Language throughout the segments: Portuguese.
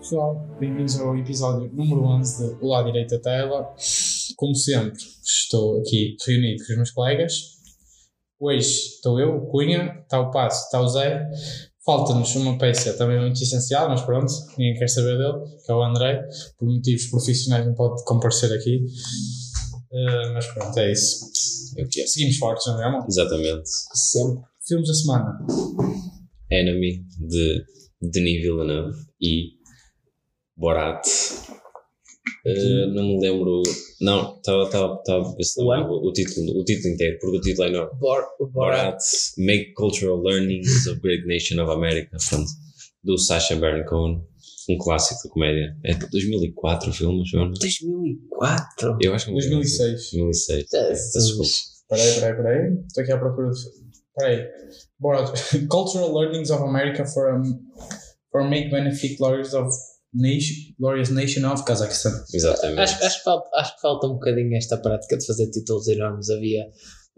pessoal, bem-vindos ao episódio número 11 de O Lado Direito da Tela. Como sempre, estou aqui reunido com os meus colegas. Hoje estou eu, o Cunha, está o Passo, está o Zé. Falta-nos uma peça também muito essencial, mas pronto, ninguém quer saber dele, que é o André. Por motivos profissionais não pode comparecer aqui. Uh, mas pronto, é isso. É o que é. Seguimos fortes, não é, amor? Exatamente. Sempre. Filmes da semana. Enemy, de Denis Villeneuve e Borat. Uh, não me lembro. Não, estava a ver se lembrava o título, o título inteiro, porque o título é enorme. Bor Borat. Make Cultural Learnings of Great Nation of America. Pronto. Do Sacha Baron Cohen. Um clássico da comédia. É de 2004 o filme, não? 2004? Eu acho que é 2006. 2006. Peço desculpa. Peraí, peraí, peraí. Estou aqui à procura de. Peraí. Borat. Cultural Learnings of America for, um, for Make Benefit Glorious of Nation, Glorious Nation of Kazakhstan. Exatamente. Acho, acho, que falta, acho que falta um bocadinho esta prática de fazer títulos enormes. Havia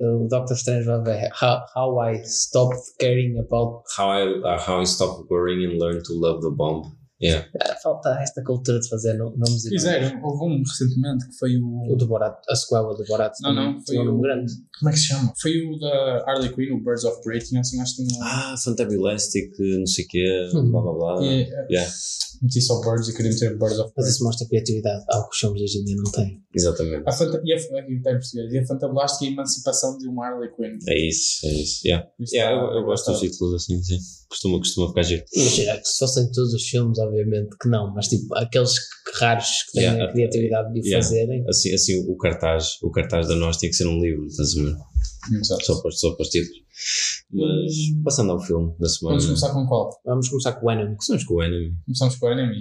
o Doctor Strange vai ver how, how I Stopped Caring About. How I, uh, how I Stopped Worrying and Learned to Love the Bomb. Yeah. Ah, Falta esta cultura de fazer no- nomes enormes. Fizeram, houve um recentemente que foi o. O do Borat, a sequela do Borat. Não, não, foi um o- grande. Como é que se chama? Foi o da Harley Quinn, o Birds of Prey, tinha assim, acho que tinha. Ah, Fantabulastic, não sei o quê, Hum. blá blá blá. E, Yeah. Meti só Birds e queria meter Birds of Mas isso mostra criatividade, algo que os filmes hoje em dia não têm. Exatamente. A fanta e a, português, e a fantablástica emancipação de uma Harley Quinn. É isso, é isso. Yeah. Yeah, eu, eu gosto dos títulos assim, sim. Costuma, costuma ficar giro. Imagina que se fossem todos os filmes, obviamente que não, mas tipo, aqueles que- raros que têm Yeah, a criatividade de o yeah. fazerem. Assim, assim o cartaz, o cartaz da nós tinha que ser um livro, estás a ver? Exato. Só para, só para títulos. Mas passando ao filme da semana. Vamos começar com qual? Vamos começar com o Enemy. Começamos com o Enemy, Começamos com o Enemy.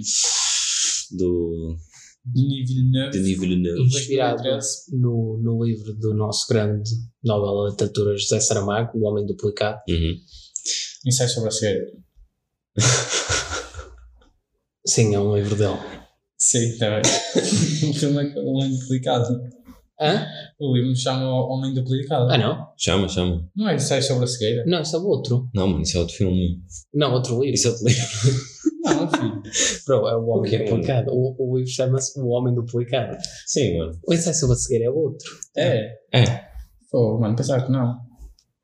do Denis Villeneuve. Denis Villeneuve. Inspirado 2013. no, no livro do nosso grande Nobel de Literatura José Saramago, O Homem Duplicado. Uhum. Ensaio sobre a cegueira. Sim, é um livro dele. Sim, também. o filme é o Homem Duplicado. Hã? O livro chama o Homem Duplicado. Ah, não? Chama, chama. Não é ensaio sobre a cegueira? Não, isso é outro. Não, mano, isso é outro filme. Não, outro livro. Isso é outro livro. Não, filho. Bro, é o Homem O? Duplicado. O, o livro chama-se O Homem Duplicado. Sim, mano. O ensaio sobre a cegueira é outro. É. É. Pô, mano, pensava que não.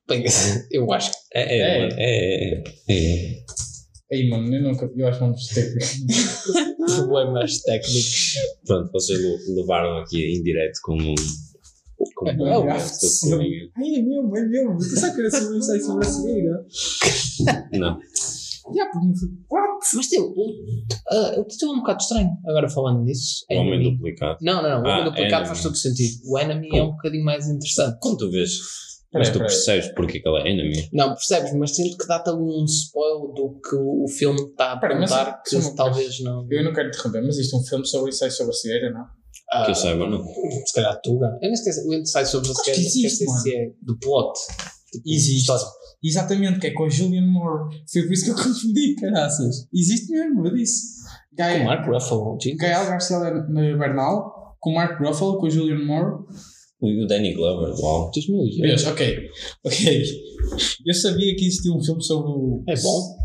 Eu acho que. É, é, É. mano. É, é, é. Aí, mano, eu nunca. Eu acho que vamos ter que. Problemas técnicos. Pronto, vocês le- levaram aqui em direto com um. Com um É, momento é. Ai, é mesmo, é mesmo. Eu pensava que era sobre o ensaio sobre a cegueira. Não. Já, porque. What? Mas o, ah, o título é um bocado estranho. Agora falando nisso. O Homem. Duplicado. Não, não, não. O Ah, Homem Duplicado Enemy. faz todo sentido. O Enemy é um bocadinho mais interessante. Quando tu vês. Peraí, Mas tu peraí. percebes porque que ele é enemy? Não, percebes? Mas sinto que dá-te ali um spoiler do que o filme está a apontar que uma talvez não. Eu não quero interromper, mas isto é um filme sobre o ensaio sobre a cegueira, não? Ah, Que eu saiba, não. Se calhar Tuga. Eu nem esqueci. O ensaio sobre a cegueira. existe, esqueci se é do plot. Tipo, Existe. história. Exatamente, que é com a Julian Moore. Foi por isso que eu confundi, caraças. Existe mesmo, eu disse. Com Gael, Mark Ruffalo. Gael Garcia Bernal, com Mark Ruffalo, com a Julian Moore. O Danny Glover, uau. 2008. Vês, ok. Ok. Eu sabia que existia um filme sobre o. É bom.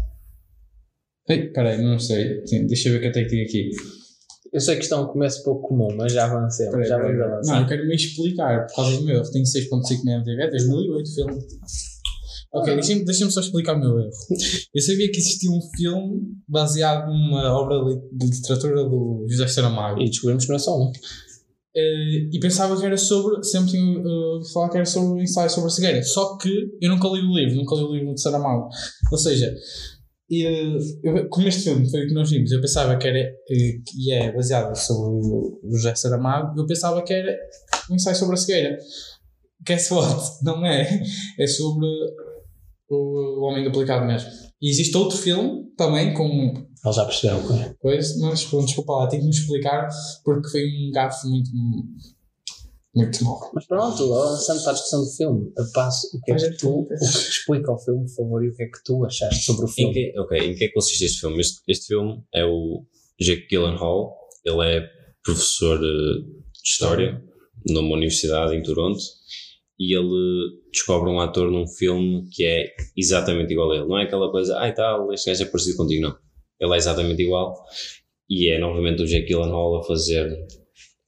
Ei, peraí, não sei. Deixa eu ver o que até que tenho aqui. Eu sei que isto é um começo pouco comum, mas já avancemos. Peraí, já vamos Não, avançar. eu quero me explicar, por causa do meu erro. Tenho 6.5 na MTV, é 2008 o filme. Ok, deixa-me deixa só explicar o meu erro. Eu sabia que existia um filme baseado numa obra de literatura do José Saramago. E descobrimos que não é só um. Eh, e pensava que era sobre, sempre tinha uh, falar que era sobre o ensaio sobre a cegueira. Só que eu nunca li o livro, nunca li o livro de Saramago. Ou seja, eh, eu, como este filme foi o que nós vimos, eu pensava que era que é baseado sobre o José Saramago, eu pensava que era um ensaio sobre a cegueira. Guess what? Não é. É sobre o, o Homem Duplicado mesmo. E existe outro filme também com Eles já perceberam o que é. coisa, mas pronto, desculpa lá, tenho que me explicar porque foi um gafo muito. muito mau. Mas pronto, avançando para a discussão do filme, eu passo o que é que tu. O que explica o filme, por favor, e o que é que tu achaste sobre o Em filme. que, ok, em que é que consiste este filme? Este, este filme é o Jake Gyllenhaal, ele é professor eh, de História numa universidade em Toronto e ele descobre um ator num filme que é exatamente igual a ele. Não é aquela coisa, ai tal, este gajo é parecido contigo, não. Ele é exatamente igual E é novamente o Jake Gyllenhaal a fazer.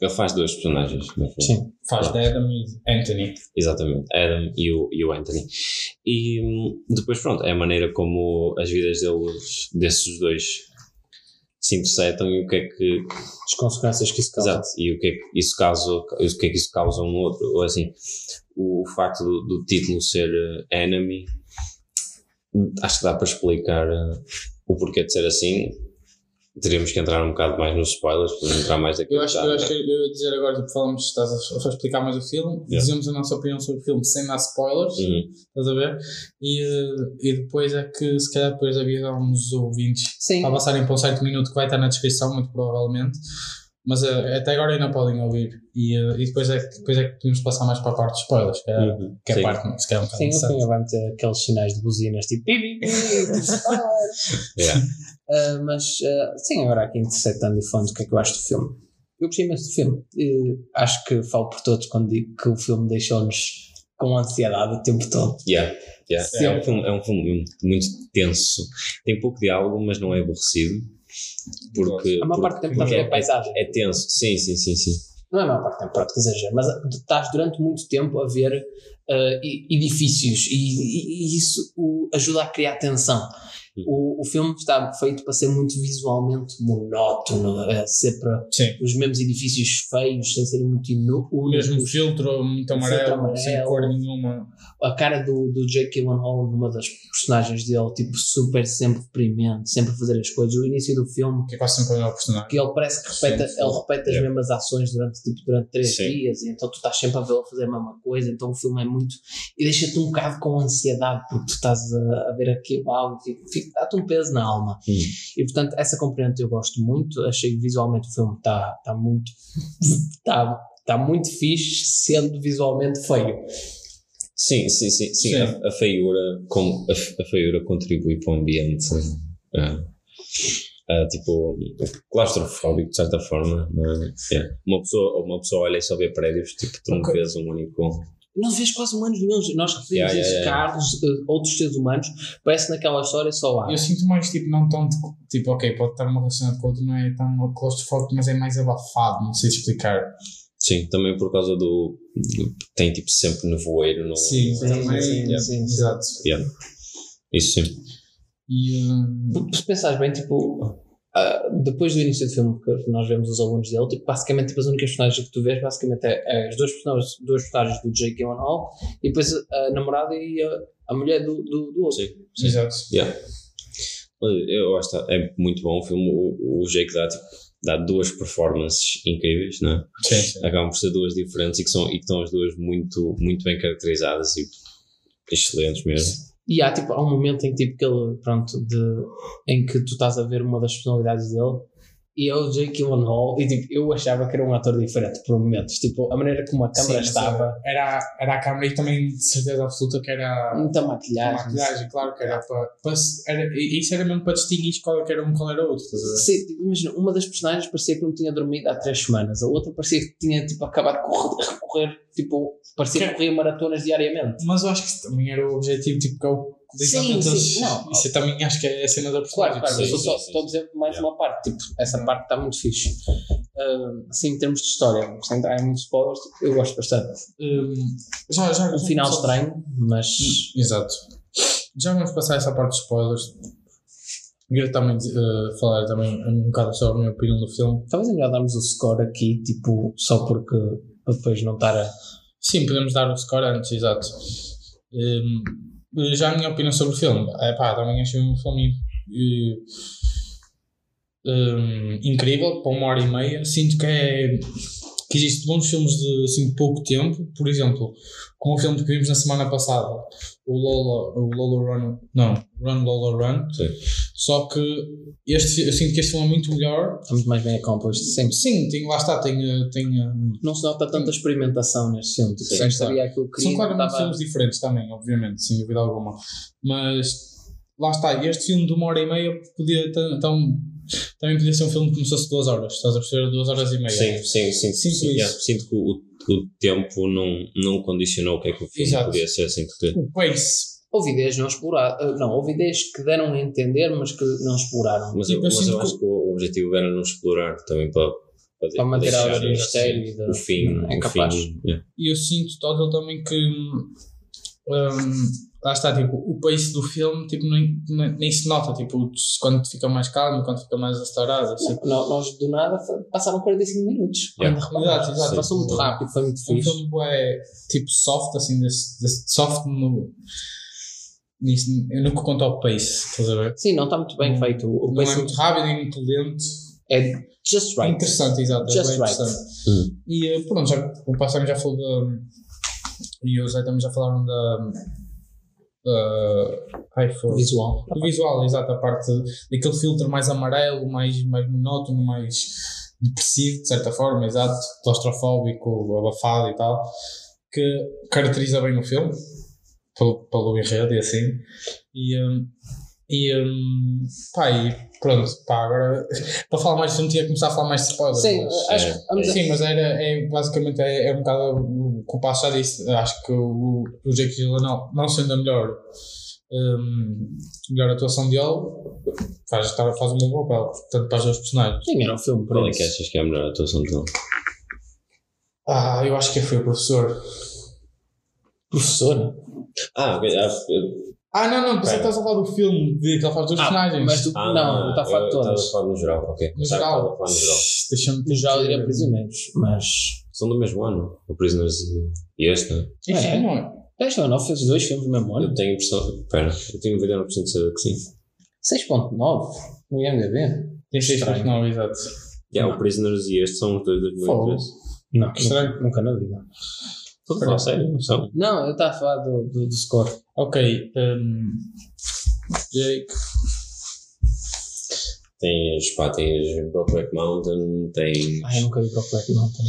Ele faz dois personagens. Sim. Faz de Adam e Anthony. Exatamente, Adam e o, e o Anthony. E hum, depois, pronto, é a maneira como as vidas deles, desses dois se interceptam e o que é que. As consequências que isso causa. Exato, e o que é que isso causa, o que é que isso causa um no outro. Ou assim, o, facto do, do título ser eh, Enemy, acho que dá para explicar eh, o porquê de ser assim. Teríamos que entrar um bocado mais nos spoilers para entrar mais aqui. Eu acho, eu acho que eu ia dizer agora, tipo, falamos, estás a, a explicar mais o filme, Yeah. dizemos a nossa opinião sobre o filme sem dar spoilers, Uhum. estás a ver? E, eh, e depois é que, se calhar, depois avisam os ouvintes Sim. para passarem para um certo minuto que vai estar na descrição, muito provavelmente. Mas eh, até agora ainda podem ouvir. E, eh, e depois, é, que- depois é que podemos passar mais para a parte dos spoilers, que é, Uhum. que é a Sim. parte se calhar, um bocado Sim, o filme vai meter aqueles sinais de buzinas tipo pi, pi, pi, spoiler. Yeah. Uh, mas uh, sim, agora aqui interceptando e falando do que é que eu acho do filme. Eu gostei imenso do filme. Uh, acho que falo por todos quando digo que o filme deixou-nos com ansiedade o tempo todo. Yeah, yeah. Sim. É, um filme, é um filme muito tenso. Tem pouco diálogo, mas não é aborrecido. Porque, A maior parte do tempo estás a porque ver paisagem. é, é tenso. Sim, sim, sim, sim. Não é a maior parte do tempo, pronto, que exagero, mas estás durante muito tempo a ver uh, edifícios e, e- e isso o- ajuda a criar tensão. O, o filme está feito para ser muito visualmente monótono, é sempre Sim. os mesmos edifícios feios, sem serem muito inu- O mesmo filtro, muito O filtro amarelo, amarelo. sem cor nenhuma. A cara do, do Jake Gyllenhaal numa das personagens dele, tipo, super sempre deprimente, sempre a fazer as coisas. O início do filme, Que é quase sempre o personagem. que ele parece que repete, Sim, ele repete as mesmas ações durante, tipo, durante três Sim. dias, e então tu estás sempre a vê-lo fazer a mesma coisa, então o filme é muito. e deixa-te um bocado com ansiedade, porque tu estás a, a ver aquilo, ah, fica- fica- dá-te um peso na alma. Hum. E portanto, essa componente eu gosto muito, achei que visualmente o filme está tá muito. está tá muito fixe, sendo visualmente feio. Sim, sim, sim. sim. Sim. A, a feiura, com, a, a feiura contribui para o ambiente. ah, ah, tipo, claustrofóbico, de certa forma. é? Yeah. Uma, pessoa, uma pessoa olha e só vê prédios, tipo, tu não vês um único. não vês quase humanos nenhum. Nós referimos Yeah, yeah, esses yeah. carros, eh, outros seres humanos, parece que naquela história só há. Eu sinto mais, tipo, não tão. de- Tipo, ok, pode estar uma relacionado com o outro, não é tão claustrofóbico, mas é mais abafado, não sei explicar. Sim, também por causa do. tem tipo sempre nevoeiro no. Sim, Sim, também. sim, sim. Exato. Yeah. Isso sim. E. hum, Se pensares bem, tipo, ah, depois do início do filme que nós vemos os alunos dele, tipo, basicamente tipo, as únicas personagens que tu vês basicamente é, é as duas personagens, duas personagens do Jake Gyllenhaal e depois a, namorada e a, a mulher do, do, do outro. Sim, sim. exato. Yeah. Eu acho que é muito bom o filme. O, o Jake dá, tipo, dá duas performances incríveis, não é? Sim, sim. Acabam por ser duas diferentes e que, são, e que estão as duas muito, muito bem caracterizadas e excelentes mesmo. E há, tipo, há um momento em que, tipo, que ele, pronto, de, em que tu estás a ver uma das personalidades dele e é o Jake Gyllenhaal e, tipo, eu achava que era um ator diferente por momentos. Tipo, a maneira como a câmera Sim, estava, Era, era a câmera e também de certeza absoluta que era. muita maquilhagem. maquilhagem, claro que era para. para era, isso era mesmo para distinguir qual é era um qual era outro, estás a ver? Sim, tipo, imagina, uma das personagens parecia que não tinha dormido há três semanas, a outra parecia que tinha tipo, acabado de correr, correr tipo, parecia que Que- corria maratonas diariamente. Mas eu acho que também era o objetivo, tipo, que é o. Sim, sim, não. Isso também acho que é a cena da Claro, personagem. claro, sim, eu só sim, estou a dizer mais Yeah. uma parte, tipo, essa parte está muito fixe. Ah, assim, em termos de história, sem entrar em muitos spoilers, eu gosto bastante. Hum, já, já, Um final estranho, mas Exato. Já vamos passar essa parte dos spoilers. Queria também eh, falar também um bocado sobre a minha opinião do filme. talvez é melhor darmos o score aqui, tipo, só porque para depois não estar a. Sim, podemos dar o score antes, exato. Hum, já a minha opinião sobre o filme. É pá, também achei um filme eh, hum, incrível, para uma hora e meia. Sinto que é que existe bons filmes de, assim, pouco tempo. Por exemplo, como o filme que vimos na semana passada, o Lola, o Lola Run, não, Run Lola Run. Sim. Só que este, eu sinto que este filme é muito melhor. Está muito mais bem accomplished, sempre. Sim, tem, lá está, tem, eh, tem eh, Não se nota tanta experimentação neste filme. Tipo, Sim, sabia aquilo que São claramente estava- filmes diferentes também, obviamente, sem dúvida alguma. Mas lá está, este filme de uma hora e meia podia então, também podia ser um filme que começasse duas horas, estás a perceber? Duas horas e meia. Sim, sim, sim. Sinto sim, isso. yeah, Sinto que o, o tempo não, não condicionou o que é que o filme Exato. podia ser. Sinto que. O pace, houve ideias não exploradas. Não, houve ideias que deram a entender, mas que não exploraram. Mas, Tipo, eu, mas assim, eu que- acho que o objetivo era não explorar também para, para, Para manter deixar, a mistério assim, da- o fim. é o capaz. fim, yeah. E eu sinto total também que. hum, lá está, tipo, o pace do filme tipo, nem, nem, se nota, tipo, quando fica mais calmo, quando fica mais acelerado. Assim. Não, nós do nada passaram 45 minutos. Yeah. Exato, exato. Passou muito rápido, foi muito fixe. filme é tipo soft, assim, desse, desse soft no. Nisso, eu nunca conto ao pace, estás a ver? Sim, não está muito bem Não- feito. O Não é pace muito rápido e muito lento. é just É right. interessante, exato. Just é bem right. interessante. Hum. E eh, pronto, já, o Passam já falou da. E o Zé também já falaram da. Ai, foi. Visual. Do visual, exato, a parte daquele filtro mais amarelo, mais, mais monótono, mais depressivo, de certa forma, exato, claustrofóbico, abafado e tal, que caracteriza bem o filme, pelo, pelo enredo e assim. E, hum, e, hum, pá, e pronto, pá, agora para falar mais de filme tinha começar a falar mais de spoilers. Sim, mas- acho é, que vamos a- Sim, mas era, é, basicamente é, é um bocado o que o Passo já disse. Acho que o, o Jake Gyllenhaal, não sendo a melhor, hum, melhor atuação dele, faz, tá- faz um bom papel, tanto para os dois personagens. Sim, era um filme para Qual é que achas que é a melhor atuação dele? Ah, eu acho que foi o professor. Professor? Ah, ok. Ah, não, não, que Pera. estás a falar do filme de que ele faz dois Ah, personagens. mas do, ah, não, está a falar de eu Estava a todos. falar no geral, ok. no que geral. a falar no geral. Deixa-me No geral diria prisioneiros, mas. São do mesmo ano, o Prisoners e- e este, não é? Isto É. não é. Deixa não fez dois filmes no mesmo ano. Eu tenho a impressão. Espera, eu tenho 99% de certeza que sim. 6.9 no IMDB. Tem seis Estranho. filmes, não, exato. Yeah, o Prisoners e este são os dois de 2013. Não, Que estranho. nunca, nunca na vida. Falar sério, não são? Não, eu estava a falar do, do, do score. Ok, hum, Jake. Tens, pá, tens Brokeback Mountain, tens, Ai, eu nunca vi Brokeback Mountain.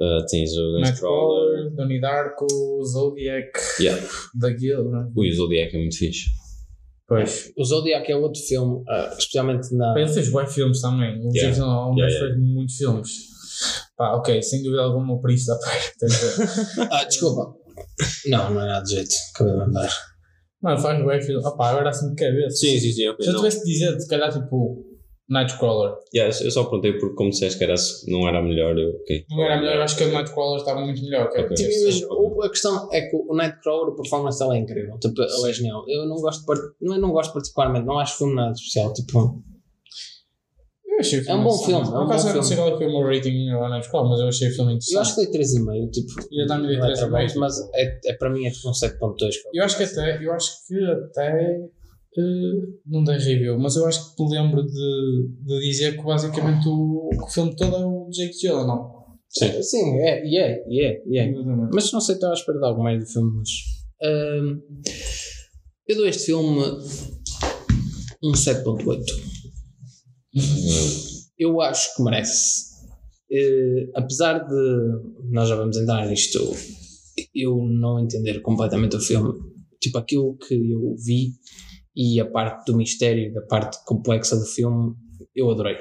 uh, tens o Nightcrawler. Donnie Darko, Zodiac, Yeah. The Guild, não é? Ui, o Zodiac é muito fixe. Pois. O Zodiac é outro filme, ah, especialmente na. Ele fez bons filmes também. O Yeah. Jason Allen Yeah, fez muitos filmes. Pá, ok, sem dúvida alguma o Príncipe da de- Ah, desculpa. Não, não é nada de jeito. Acabei de lembrar. Mano, faz bons filmes. Ah, pá, agora assim de cabeça. Sim, sim, sim. ok, Se eu tivesse de dizer, se calhar tipo Nightcrawler. Yeah, eu só perguntei porque, como disseste que era, não era a melhor, eu. ok. Não era melhor, eu acho que o Nightcrawler estava muito melhor. Que Ok. Tipo, imagina, o- a questão é que o Nightcrawler, a performance dele é incrível. Tipo, ele é genial. Eu não gosto, part- não, eu não gosto particularmente, não acho filme nada especial. Tipo, Eu achei o É um bom filme, é um bom não filme. sei qual é foi o meu rating ao Nightcrawler, mas eu achei o filme interessante. eu acho que dei 3,5. Tipo, Eu também dei é 3,5, trabalho, Mas é, é, para mim é tipo um 7.2. Eu acho que até, eu acho que até eh, não dei review, mas eu acho que me lembro de, de dizer que basicamente o, o filme todo é o Jake Gyllenhaal. Sim. Sim, é, e é, e é, e é. Mas não sei, estou à espera de algo mais do filme. Mas, Ahm, eu dou este filme um 7.8. Eu acho que merece. Eh, apesar de nós já vamos entrar nisto, eu não entender completamente o filme, tipo aquilo que eu vi e a parte do mistério, da parte complexa do filme, eu adorei.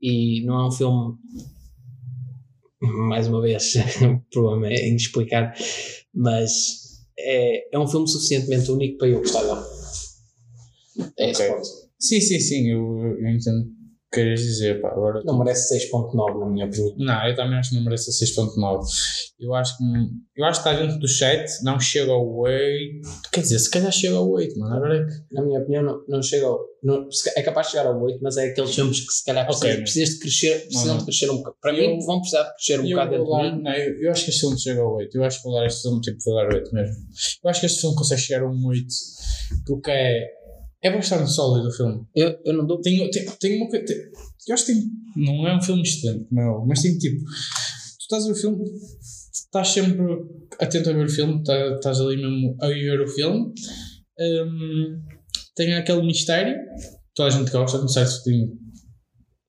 E não é um filme, mais uma vez, o problema é em explicar, mas é, é um filme suficientemente único para eu gostar dele. É esse Ok. ponto. Sim, sim, sim, eu, eu entendo o que queres dizer. Pá, agora, Não merece 6.9 na minha opinião. Não, eu também acho que não merece a 6.9. Eu acho que eu acho que está dentro do 7, não chega ao 8. Quer dizer, se calhar chega ao 8, mano. Agora é que. Na minha opinião, não, não chega ao. Não, é capaz de chegar ao 8, mas é aqueles filmes que se calhar precisas, precisas de crescer, precisam não. de crescer um bocado. Para Eu- mim, vão precisar de crescer um bocado dentro de dar, mim. não, eu, eu acho que este filme chega ao 8. Eu acho que vou dar este filme tipo, vou dar 8 mesmo. Eu acho que este filme consegue chegar a um 8 porque é. É bastante sólido o filme. Eu, eu não dou. Tem, tem, tem uma coisa. Eu acho que tem. Não é um filme excelente, como é óbvio, mas tem tipo. Tu estás a ver o filme, estás sempre atento a ver o filme, tá- estás ali mesmo a ver o filme. hum, tem aquele mistério, toda a gente gosta, não sei se tem.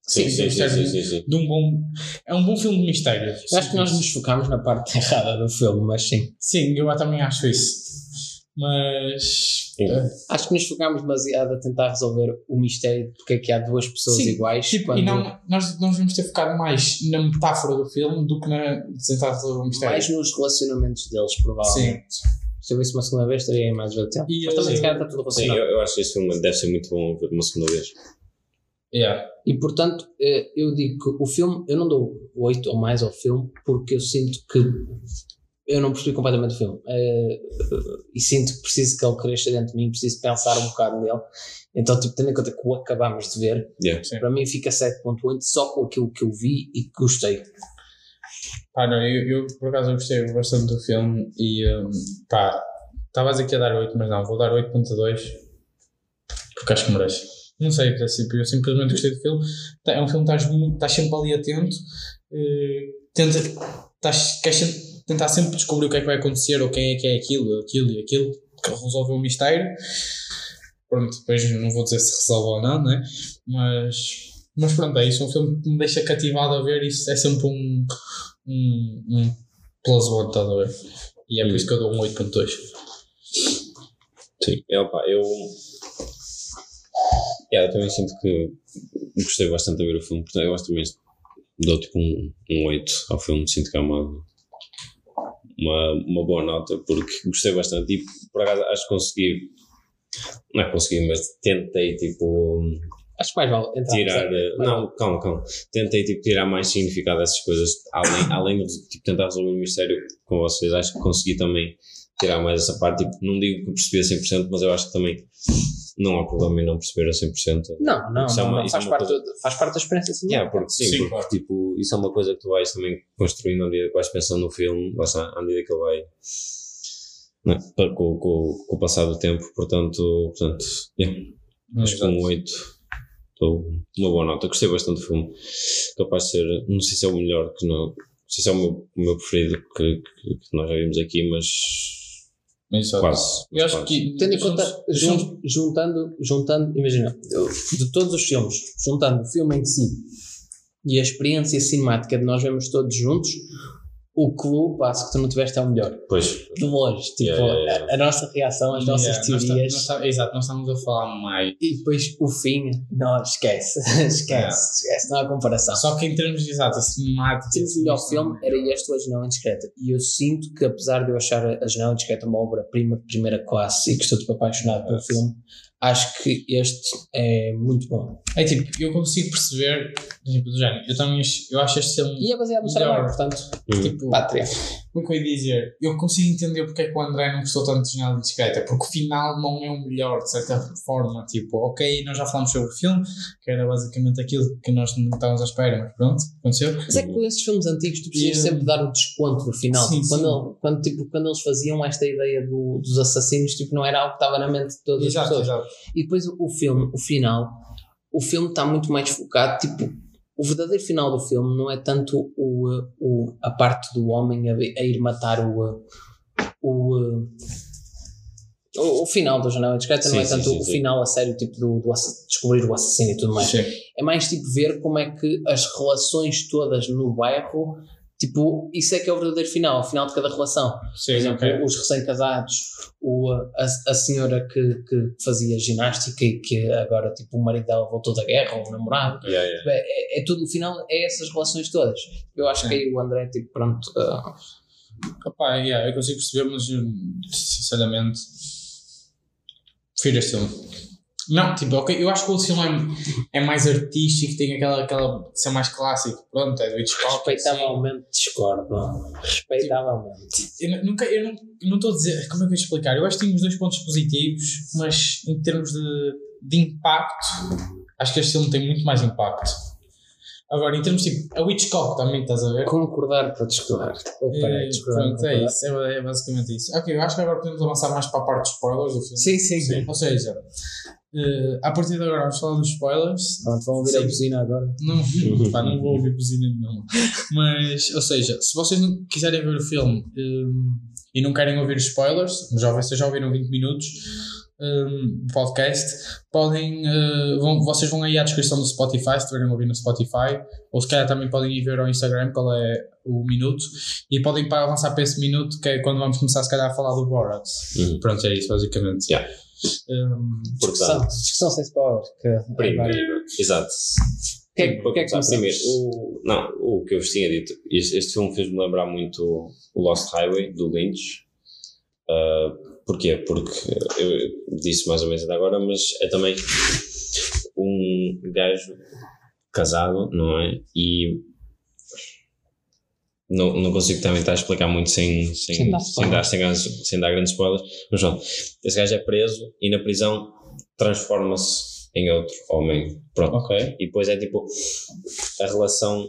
Sim, sim, sim, mistério sim, sim, sim. De um bom, é um bom filme de mistério. Acho que nós nos focámos na parte errada do filme, mas sim. Sim, eu também acho isso. Mas. Sim. eh, Acho que nos focámos demasiado a tentar resolver o mistério de porque é que há duas pessoas Sim, iguais. tipo, quando e não, nós, nós devemos ter focado mais na metáfora do filme do que na de tentar resolver o mistério. mais nos relacionamentos deles, provavelmente. Se eu visse uma segunda vez, estaria mais tempo. E, Mas também se calhar está tudo Sim, relacionado. eu, eu acho que esse filme deve ser muito bom ver uma segunda vez. Yeah. E portanto, eh, eu digo que o filme, eu não dou 8 ou mais ao filme porque eu sinto que eu não percebi completamente o filme. Eh, e sinto que preciso que ele cresça dentro de mim, preciso pensar um bocado nele. Então, tipo, tendo em conta que o acabámos de ver, Yeah. Para mim fica 7.8 só com aquilo que eu vi e que gostei. Pá, não, eu, eu por acaso eu gostei bastante do filme e um, pá, estavas aqui a dar 8, mas não, vou dar 8.2 porque acho que merece. Não sei, é eu simplesmente gostei do filme. Tá- É um filme que estás, muito- estás sempre ali atento, eh, tenta, estás, queres sempre- tentar sempre descobrir o que é que vai acontecer ou quem é que é aquilo, aquilo e aquilo, que resolve o mistério. Pronto, depois não vou dizer se resolve ou não, né? Mas, mas pronto, é isso. Um filme que me deixa cativado a ver. Isso é sempre um, um, um plus one, estás a ver? E é por isso que eu dou um 8.2. Sim, é, opa, eu. Yeah, eu também sinto que gostei bastante de ver o filme, portanto, eu que também dou tipo um, um 8 ao filme, sinto que é uma, uma, uma boa nota, porque gostei bastante e por acaso acho que consegui, não é consegui, mas tentei tipo Acho que mais vale tirar. eh. Não, calma, calma. Tentei tipo, tirar mais significado dessas coisas, além, além de tipo, tentar resolver o mistério com vocês. Acho que consegui também tirar mais essa parte. Tipo, não digo que percebi a 100%, mas eu acho que também não há problema em não perceber a 100%. Não, não, Isso é não, uma- não, é faz, uma parte, coisa- faz parte da experiência sim. Yeah, porque, sim, Sim, porque claro. tipo, isso é uma coisa que tu vais também construindo à medida que vais pensando no filme, à medida que ele vai. não é? Pa- com, com, com o passar do tempo, portanto, portanto yeah, acho que um 8 estou uma boa nota. Gostei bastante do filme. Capaz de ser, não sei se é o melhor, que não, não sei se é o meu, o meu preferido que, que, que nós já vimos aqui, mas Exato. quase. Eu acho quase. que. Tendo em conta, jun- juntando, juntando, imagina, de todos os filmes, juntando o filme em si e a experiência cinemática de nós vemos todos juntos, o clube, passo que tu não tiveste é o melhor. Pois, De longe, tipo, Yeah, yeah, yeah. A, a nossa reação, as nossas nós teorias. nós exato, nós estamos a falar mais. E depois o fim, não, esquece, esquece, esquece, não há comparação. Só que em termos de exato, cinemática. Sim, o melhor filme era este, o A Janela Indiscreta. E eu sinto que, apesar de eu achar A Janela Indiscreta uma obra-prima de primeira classe e que estou tipo apaixonado pelo filme, acho que este é muito bom. É tipo, eu consigo perceber, tipo, do género. Eu também acho, eu acho este filme. E é baseado no Melhor. Saramago, portanto, Tipo, pátria. Como é que eu ia dizer? Eu consigo entender porque é que o André não gostou tanto de Janela Discreta, porque o final não é o melhor, de certa forma. Tipo, ok, nós já falámos sobre o filme, que era basicamente aquilo que nós não estávamos à espera, mas pronto, aconteceu. Mas é que com esses filmes antigos tu precisas sempre dar o desconto no final. Sim, quando, sim. ele- quando, tipo, quando eles faziam esta ideia do- dos assassinos, tipo, não era algo que estava na mente de todas as Exato, pessoas. exato. E depois o, o filme, o final, o filme está muito mais focado, tipo, o verdadeiro final do filme não é tanto o, o, a parte do homem a, a ir matar o, o, o, o final da janela discreta, não é tanto sim, o sim. final a sério, tipo, do, do descobrir o assassino e tudo mais. É mais tipo ver como é que as relações todas no bairro, tipo, isso é que é o verdadeiro final, o final de cada relação. Por Sim, exemplo, ok. os recém-casados, a, a senhora que, que fazia ginástica e que agora tipo, o marido dela voltou da guerra, ou o namorado. yeah, yeah. É, é, é tudo, o final é essas relações todas. Eu acho que aí o André, tipo, pronto. ah, Opa, yeah, eu consigo perceber, mas eu, sinceramente prefiro este filme. Não, tipo, ok, eu acho que o filme é, é mais artístico, tem aquela, aquela de ser mais clássico, pronto, é do Hitchcock. assim. respeitavelmente discordo. Respeitavelmente. Eu nu- nunca, eu não eu estou a dizer, como é que eu ia explicar? Eu acho que tem os dois pontos positivos, mas em termos de, de impacto, acho que este filme tem muito mais impacto. Agora, em termos tipo, a Hitchcock também, estás a ver? Concordar para discordar. Discordar. Pronto, é isso, é, é basicamente isso. Ok, eu acho que agora podemos avançar mais para a parte dos spoilers do filme. Sim, sim, sim. Ou seja, eh, a partir de agora vamos falar dos spoilers. Pronto, vão ouvir a Sim. buzina agora. Não, pá, não vou ouvir buzina nenhuma. Mas, ou seja, se vocês não quiserem ver o filme hum, e não querem ouvir spoilers, já, vocês já ouviram 20 minutos hum, do podcast, podem, eh, vão, vocês vão aí à descrição do Spotify, se estiverem a ouvir no Spotify, ou se calhar também podem ir ver ao Instagram qual é o minuto, e podem para avançar para esse minuto, que é quando vamos começar se calhar a falar do Borat. Uhum. Pronto, é isso, basicamente. Yeah. Hum, Discussão, Portanto, discussão sem spoiler. Que é primeiro, exato. O que é que- que é que primeiro, o, não, o que eu vos tinha dito, este, este filme fez-me lembrar muito o Lost Highway, do Lynch. Uh, porquê? Porque eu disse mais ou menos ainda agora, mas é também um gajo casado, não é? E não, não consigo também estar a explicar muito sem, sem, Sem dar sem, dar, sem, grandes- sem dar grandes spoilers, mas pronto, esse gajo é preso e na prisão transforma-se em outro homem. Pronto. Ok. E depois é tipo a relação,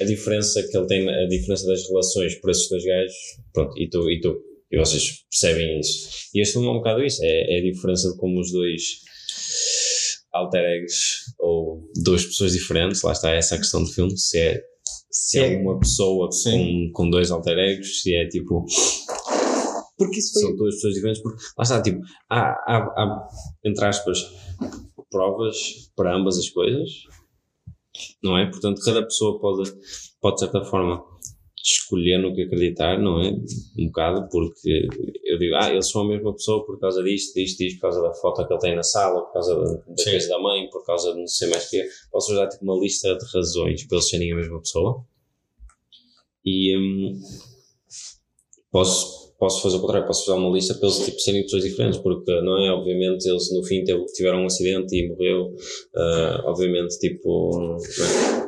a diferença que ele tem, a diferença das relações por esses dois gajos, pronto, e tu, e tu, e vocês percebem isso. E este filme é um bocado isso, é, é a diferença de como os dois alter egos ou duas pessoas diferentes, lá está essa a questão do filme, se é, se é uma pessoa com, com dois alter egos, se é tipo Porque isso foi. são duas pessoas diferentes, porque lá está, tipo, há, há, há entre aspas, provas para ambas as coisas, não é? Portanto, cada pessoa pode, pode de certa forma, escolher no que acreditar, não é? Um bocado, porque eu digo, ah, eles são a mesma pessoa por causa disto, disto, disto, por causa da foto que ele tem na sala, por causa da, coisa da mãe, por causa de não sei mais o quê. Posso dar tipo uma lista de razões para eles serem a mesma pessoa. E hum, posso, posso fazer o contrário, posso fazer uma lista para eles tipo, serem pessoas diferentes, porque não é? Obviamente eles no fim tiveram um acidente e morreu, ah, obviamente tipo. não é?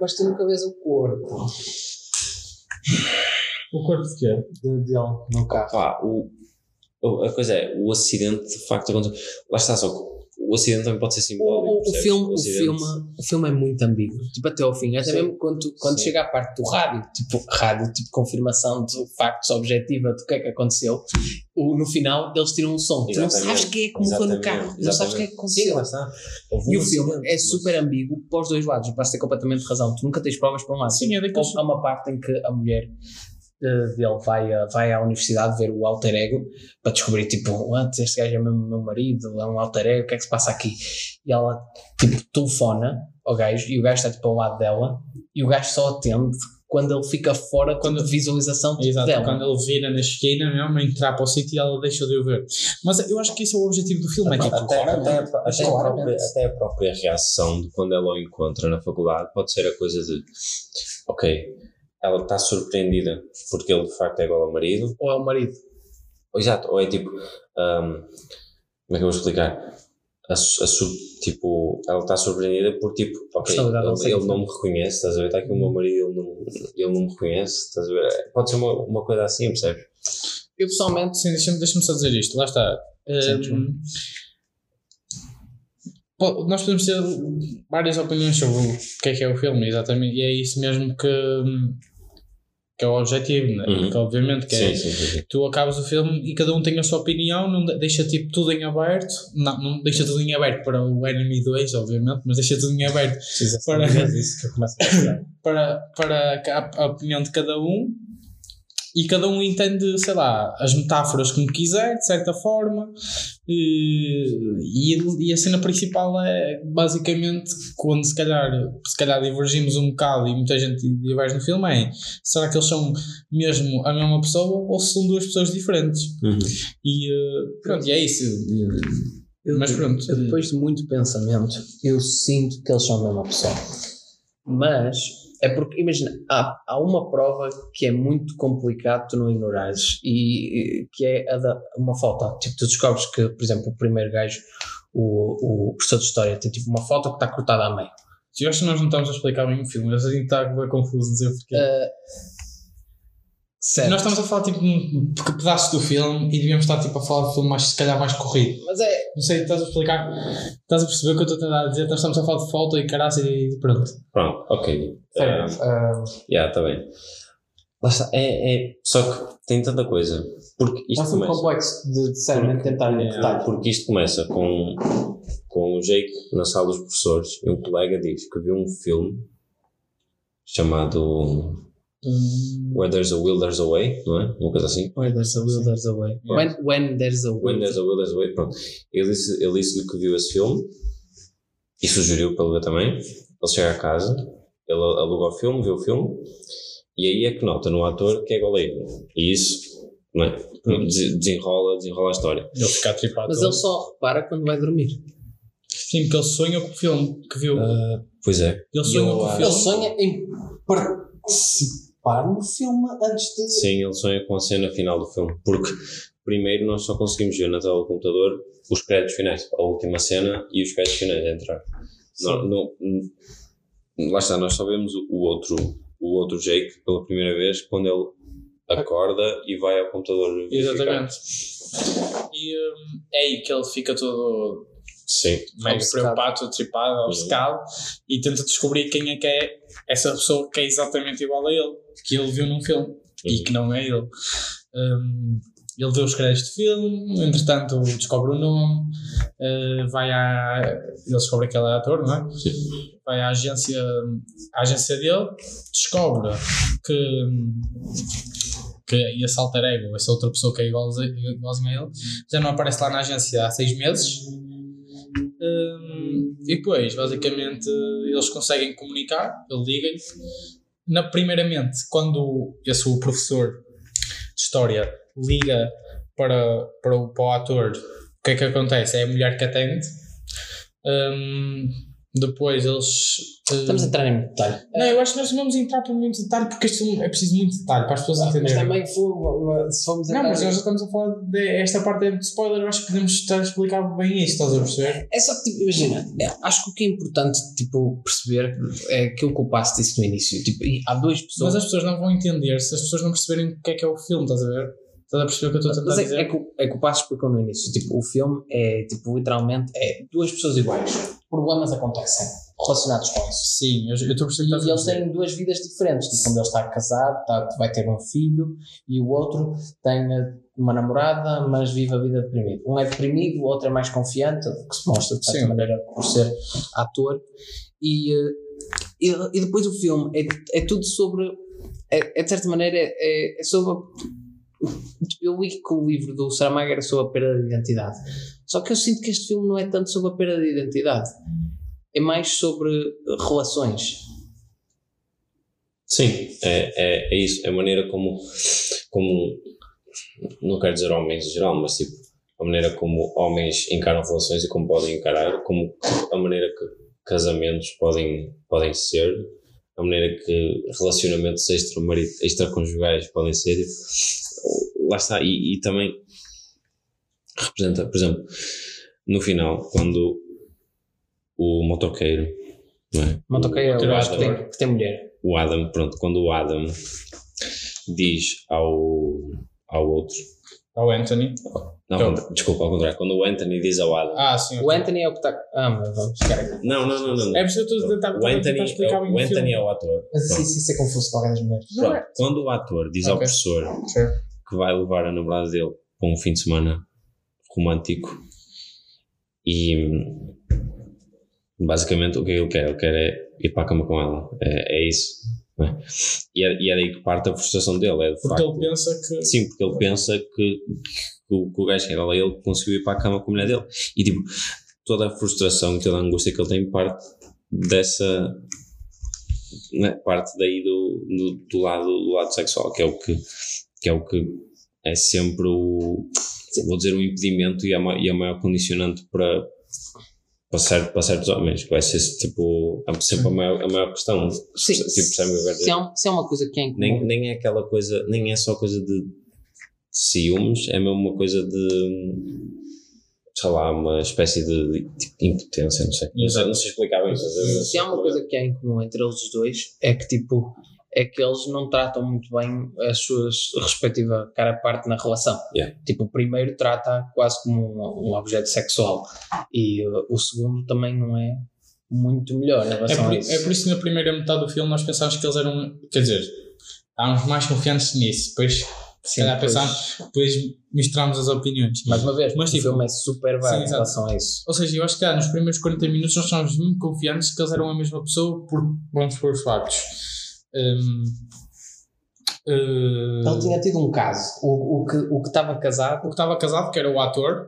Mas tu nunca vês o corpo O corpo de quê? de- dele no carro. Pá, o, a coisa é, o acidente de facto aconteceu. Lá está, só o acidente também pode ser simbólico. O, o, o filme, o, acidente- filme, o filme é muito ambíguo, tipo até ao fim, até Sim. mesmo quando, quando Sim. chega à parte do rádio, tipo rádio, tipo confirmação de factos objetiva do que é que aconteceu, o, no final eles tiram um som, tu não Exatamente. sabes quem é que morreu no Exatamente, carro, não sabes quem é que exatamente. Sim, aconteceu. E o filme é mas- super ambíguo para os dois lados, vais ter completamente razão. Tu nunca tens provas para um lado. Sim, é daqueles- Há uma parte em que a mulher dele vai, a- vai à universidade ver o alter ego para descobrir, tipo, antes este gajo é mesmo meu marido, é um alter ego, o que é que se passa aqui? E ela, tipo, telefona ao gajo e o gajo está, tipo, ao lado dela e o gajo só atende quando ele fica fora Quando- de visualização tipo, Exato, dela. quando ele vira na esquina mesmo, entrar para o sítio e ela deixou de o ver. Mas eu acho que esse é o objetivo do filme. É tipo, Até, até, a- até, a própria, até a própria reação de quando ela o encontra na faculdade pode ser a coisa de ok, ela está surpreendida porque ele de facto é igual ao marido, Ou é o marido. exato, ou é tipo ahm, como é que eu vou explicar? A, a tipo, ela está surpreendida por tipo, ok, ele, ele não me reconhece, estás a ver? Está aqui o meu marido, ele não, ele não me reconhece, estás a ver? Pode ser uma, uma coisa assim, percebes? Eu pessoalmente, Sim, deixa-me deixa só dizer isto, lá está. Po- nós podemos ter várias opiniões sobre o que é que é o filme, exatamente, e é isso mesmo que, que é o objetivo, né? Uhum. Porque, obviamente, que é, Sim, sim, sim, sim. tu acabas o filme e cada um tem a sua opinião, não de- deixa tipo tudo em aberto, não, não deixa tudo em aberto para o Enemy 2, obviamente, mas deixa tudo em aberto Para- que pensar. para, para a, a opinião de cada um e cada um entende, sei lá, as metáforas como quiser, de certa forma. E, e, a cena principal é basicamente quando se calhar, se calhar divergimos um bocado e muita gente diverge no filme é será que eles são mesmo a mesma pessoa ou se são duas pessoas diferentes? Uhum. E eh, pronto, e é isso. Eu- Mas pronto. eu, depois de muito pensamento, eu sinto que eles são a mesma pessoa. Mas é porque, imagina, há, há uma prova que é muito complicado tu não ignorares e, e que é a da uma foto. Tipo, tu descobres que, por exemplo, o primeiro gajo, o, o professor de história, tem tipo uma foto que está cortada à meio. Eu acho que nós não estamos a explicar bem o filme, mas a gente está bem confuso dizer porque. Uh, certo. Nós estamos a falar tipo um pedaço do filme e devíamos estar tipo a falar do filme mais, se calhar mais corrido. Mas é, Não sei, estás a explicar? Estás a perceber o que eu estou a tentar dizer? Nós estamos a falar de foto e caraça e pronto. Pronto, ok. certo. Ah, uh, Já, está bem. Lá está, é, é, só que tem tanta coisa. Porque é isto um filme começa. complexo de, de seriamente tentar é, detalhe. Porque isto começa com, com o Jake na sala dos professores e um colega diz que viu um filme chamado Where There's a Will, There's a Way, não é? Uma coisa assim. Where there's a will, there's a way. When, when there's a will. When There's a Will, There's a Way, pronto. Ele disse- ele disse-lhe que viu esse filme e sugeriu para ele ver também. Ele chega a casa, ele aluga o filme, vê o filme e aí é que nota no ator que é igual a ele. E isso, não é? Des- Desenrola, desenrola a história. Ele fica tripado. Mas ele só repara quando vai dormir. Sim, porque ele sonha com o filme que viu. Ah, pois é. ele sonha eu com o filme. Ele sonha em participar no filme antes de. Sim, ele sonha com a cena final do filme. Porque primeiro nós só conseguimos ver na tela do computador os créditos finais, a última cena e os créditos finais a entrar. Não, lá está, nós só vemos o, outro, o outro Jake pela primeira vez quando ele acorda e vai ao computador. verificar. Exatamente. E hum, é aí que ele fica todo Sim. meio Obcecado. preocupado, tripado, Uhum. obcecado e tenta descobrir quem é que é essa pessoa que é exatamente igual a ele, que ele viu num filme e Uhum. que não é ele. Hum, ele vê os créditos de filme, entretanto descobre o nome, eh, vai à. Ele descobre que ele é ator, não é? Sim. Vai à agência, à agência dele, descobre que, que esse alter ego, essa outra pessoa que é igualzinha a ele, já não aparece lá na agência há seis meses. Hum, e depois, basicamente, eles conseguem comunicar, ele liga-lhe. Na, primeiramente, quando esse o professor de história liga para, para, o, para o ator, o que é que acontece? É a mulher que atende. Hum, depois eles. eh, Estamos a entrar em muito detalhe. Não, eu acho que nós não vamos entrar por muito detalhe porque este filme é preciso muito detalhe para as pessoas Mas entenderem. também foi- se formos Não, mas nós já estamos a falar desta parte é de spoiler, eu acho que podemos estar a explicar bem isto, estás a perceber? É só que, tipo, imagina, é, acho que o que é importante, tipo, perceber é aquilo que o passo disse no início. Tipo, há duas Mas pessoas. as pessoas não vão entender se as pessoas não perceberem o que é que é o filme, estás a ver? Estás a perceber o que eu estou a tentar Mas é, dizer? é que, o- é que o Passo explicou no início. Tipo, o filme é, tipo, literalmente, é duas pessoas iguais. Problemas acontecem relacionados com isso. Sim, eu estou a perceber o E eles têm duas vidas diferentes. Tipo, um deles está casado, está, vai ter um filho, e o outro tem uma namorada, mas vive a vida deprimida. Um é deprimido, o outro é mais confiante, que se mostra de certa Sim. maneira por ser ator. E, eh, e, e depois o filme é, é tudo sobre. É, é de certa maneira, é, é sobre. Tipo, Eu li que o livro do Saramago era sobre a perda de identidade. Só que eu sinto que este filme não é tanto sobre a perda de identidade, é mais sobre relações. Sim, é, é, é isso. É a maneira como, como. Não quero dizer homens em geral, mas tipo, a maneira como homens encaram relações e como podem encarar, como a maneira que casamentos podem, podem ser, a maneira que relacionamentos extraconjugais podem ser. tipo, Lá está. E, e também representa, por exemplo, no final, quando o motoqueiro. Não é? Motoqueiro é o O gajo que Adam- tem, que tem mulher. o Adam, pronto, quando o Adam diz ao, ao outro. Ao Anthony. Não, Então. desculpa, ao contrário. Quando o Anthony diz ao Adam. Ah, sim. O Anthony é o que está. Ah, mas vamos ficar aqui. Não, não, não, não. não. É estou a tentar, o Anthony, explicar é, bem o o Anthony filme. é o ator. Mas Pronto. isso, isso é confuso para alguém das mulheres. Pronto. Quando o ator diz ao Ok. professor que vai levar a namorada dele para um fim de semana romântico e basicamente o que ele quer? Ele quer é ir para a cama com ela. É, é isso. é? E, é, e é daí que parte a frustração dele. É de Porque facto, ele pensa que. Sim, porque ele pensa que, que, o, que o gajo que era lá ele conseguiu ir para a cama com a mulher dele. E tipo, toda a frustração, toda a angústia que ele tem parte dessa. né, parte daí do, do, do lado, do lado sexual, que é o que, que é o que é sempre o. Vou dizer o impedimento e a, ma- e a maior condicionante para. Para, certo, para certos homens, que vai ser tipo a- sempre a maior, a maior questão. Sim, tipo, se, é, um- se é uma coisa que é. Nem, nem é aquela coisa, nem é só coisa de ciúmes, é mesmo uma coisa de sei lá, uma espécie de, de, impotência, não sei. Não sei, não sei explicar bem. a? Se há uma coisa que é em comum entre eles os dois, é que tipo. É que eles não tratam muito bem as suas respectiva cara parte na relação. Yeah. Tipo, o primeiro trata quase como um, um objeto sexual e uh, o segundo também não é muito melhor em É relação por, a isso. é por isso que na primeira metade do filme nós pensámos que eles eram. Quer dizer, estávamos mais confiantes nisso. Depois, se calhar, depois- pensámos, depois misturamos as opiniões. Mais uma vez, Mas, o tipo, filme é super vago em relação a isso. Ou seja, eu acho que cá, nos primeiros 40 minutos nós estávamos muito confiantes que eles eram a mesma pessoa por vamos por factos. Hum, eh, Ele tinha tido um caso. O, o que o que estava casado o que estava casado, que era o ator,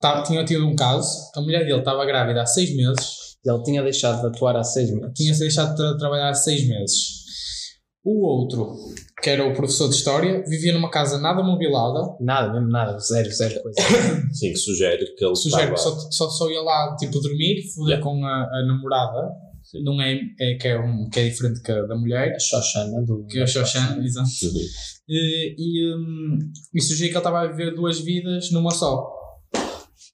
tá- tinha tido um caso, a mulher dele estava grávida há seis meses, Ele tinha deixado de atuar há seis meses. tinha-se deixado de tra- trabalhar há seis meses. O outro, que era o professor de História, vivia numa casa nada mobilada, Nada, mesmo nada, zero, zero coisa. Sim, que sugere que ele sugere que estava- só, só, só ia lá tipo dormir, foder Yeah. com a, a namorada, Sim. não é, é, que, é um, que é diferente que a da mulher, A Shoshana do. que é o Shoshan, exato. E, e, hum, e que ele estava a viver duas vidas numa só.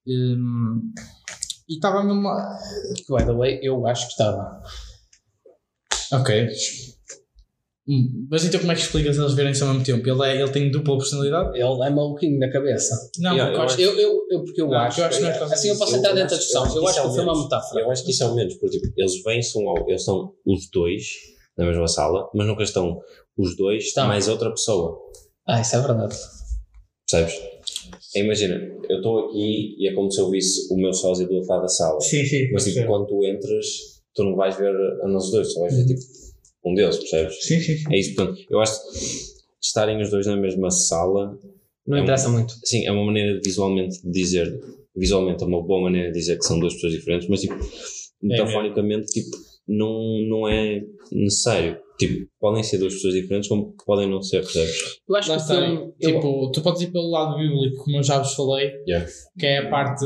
Hum, e estava mesmo. a- By the way, eu acho que estava. Ok. Hum, Mas então como é que explicas eles verem-se ao mesmo tempo? Ele, é, ele tem dupla personalidade? Ele é maluquinho da cabeça. Não, eu eu acho Eu, eu, eu, porque eu Não, acho. eu acho que não é assim eu posso entrar dentro da discussão. Eu acho que o é filme é uma metáfora. Eu acho que isso é o menos, porque tipo, eles vêm, são, ao- eles estão os dois na mesma sala, mas nunca estão os dois Estão. mais outra pessoa. Ah, isso é verdade. Percebes? É, Imagina, eu estou aqui e é como se eu visse o meu sósia do outro lado da sala. Sim, sim. Mas tipo, quando tu entras, tu não vais ver a nós dois, só vais ver tipo um deles, percebes? Sim, sim, sim. É isso, portanto, eu acho que estarem os dois na mesma sala, Não É interessa muito. sim, é uma maneira de visualmente dizer, visualmente é uma boa maneira de dizer que são duas pessoas diferentes, mas tipo, metafonicamente, tipo, não, não é necessário. Tipo, podem ser duas pessoas diferentes, como podem não ser, percebes? Eu acho Lá que está. filme. eu- Tipo, tu podes ir pelo lado bíblico, como eu já vos falei, Yeah. que é a parte.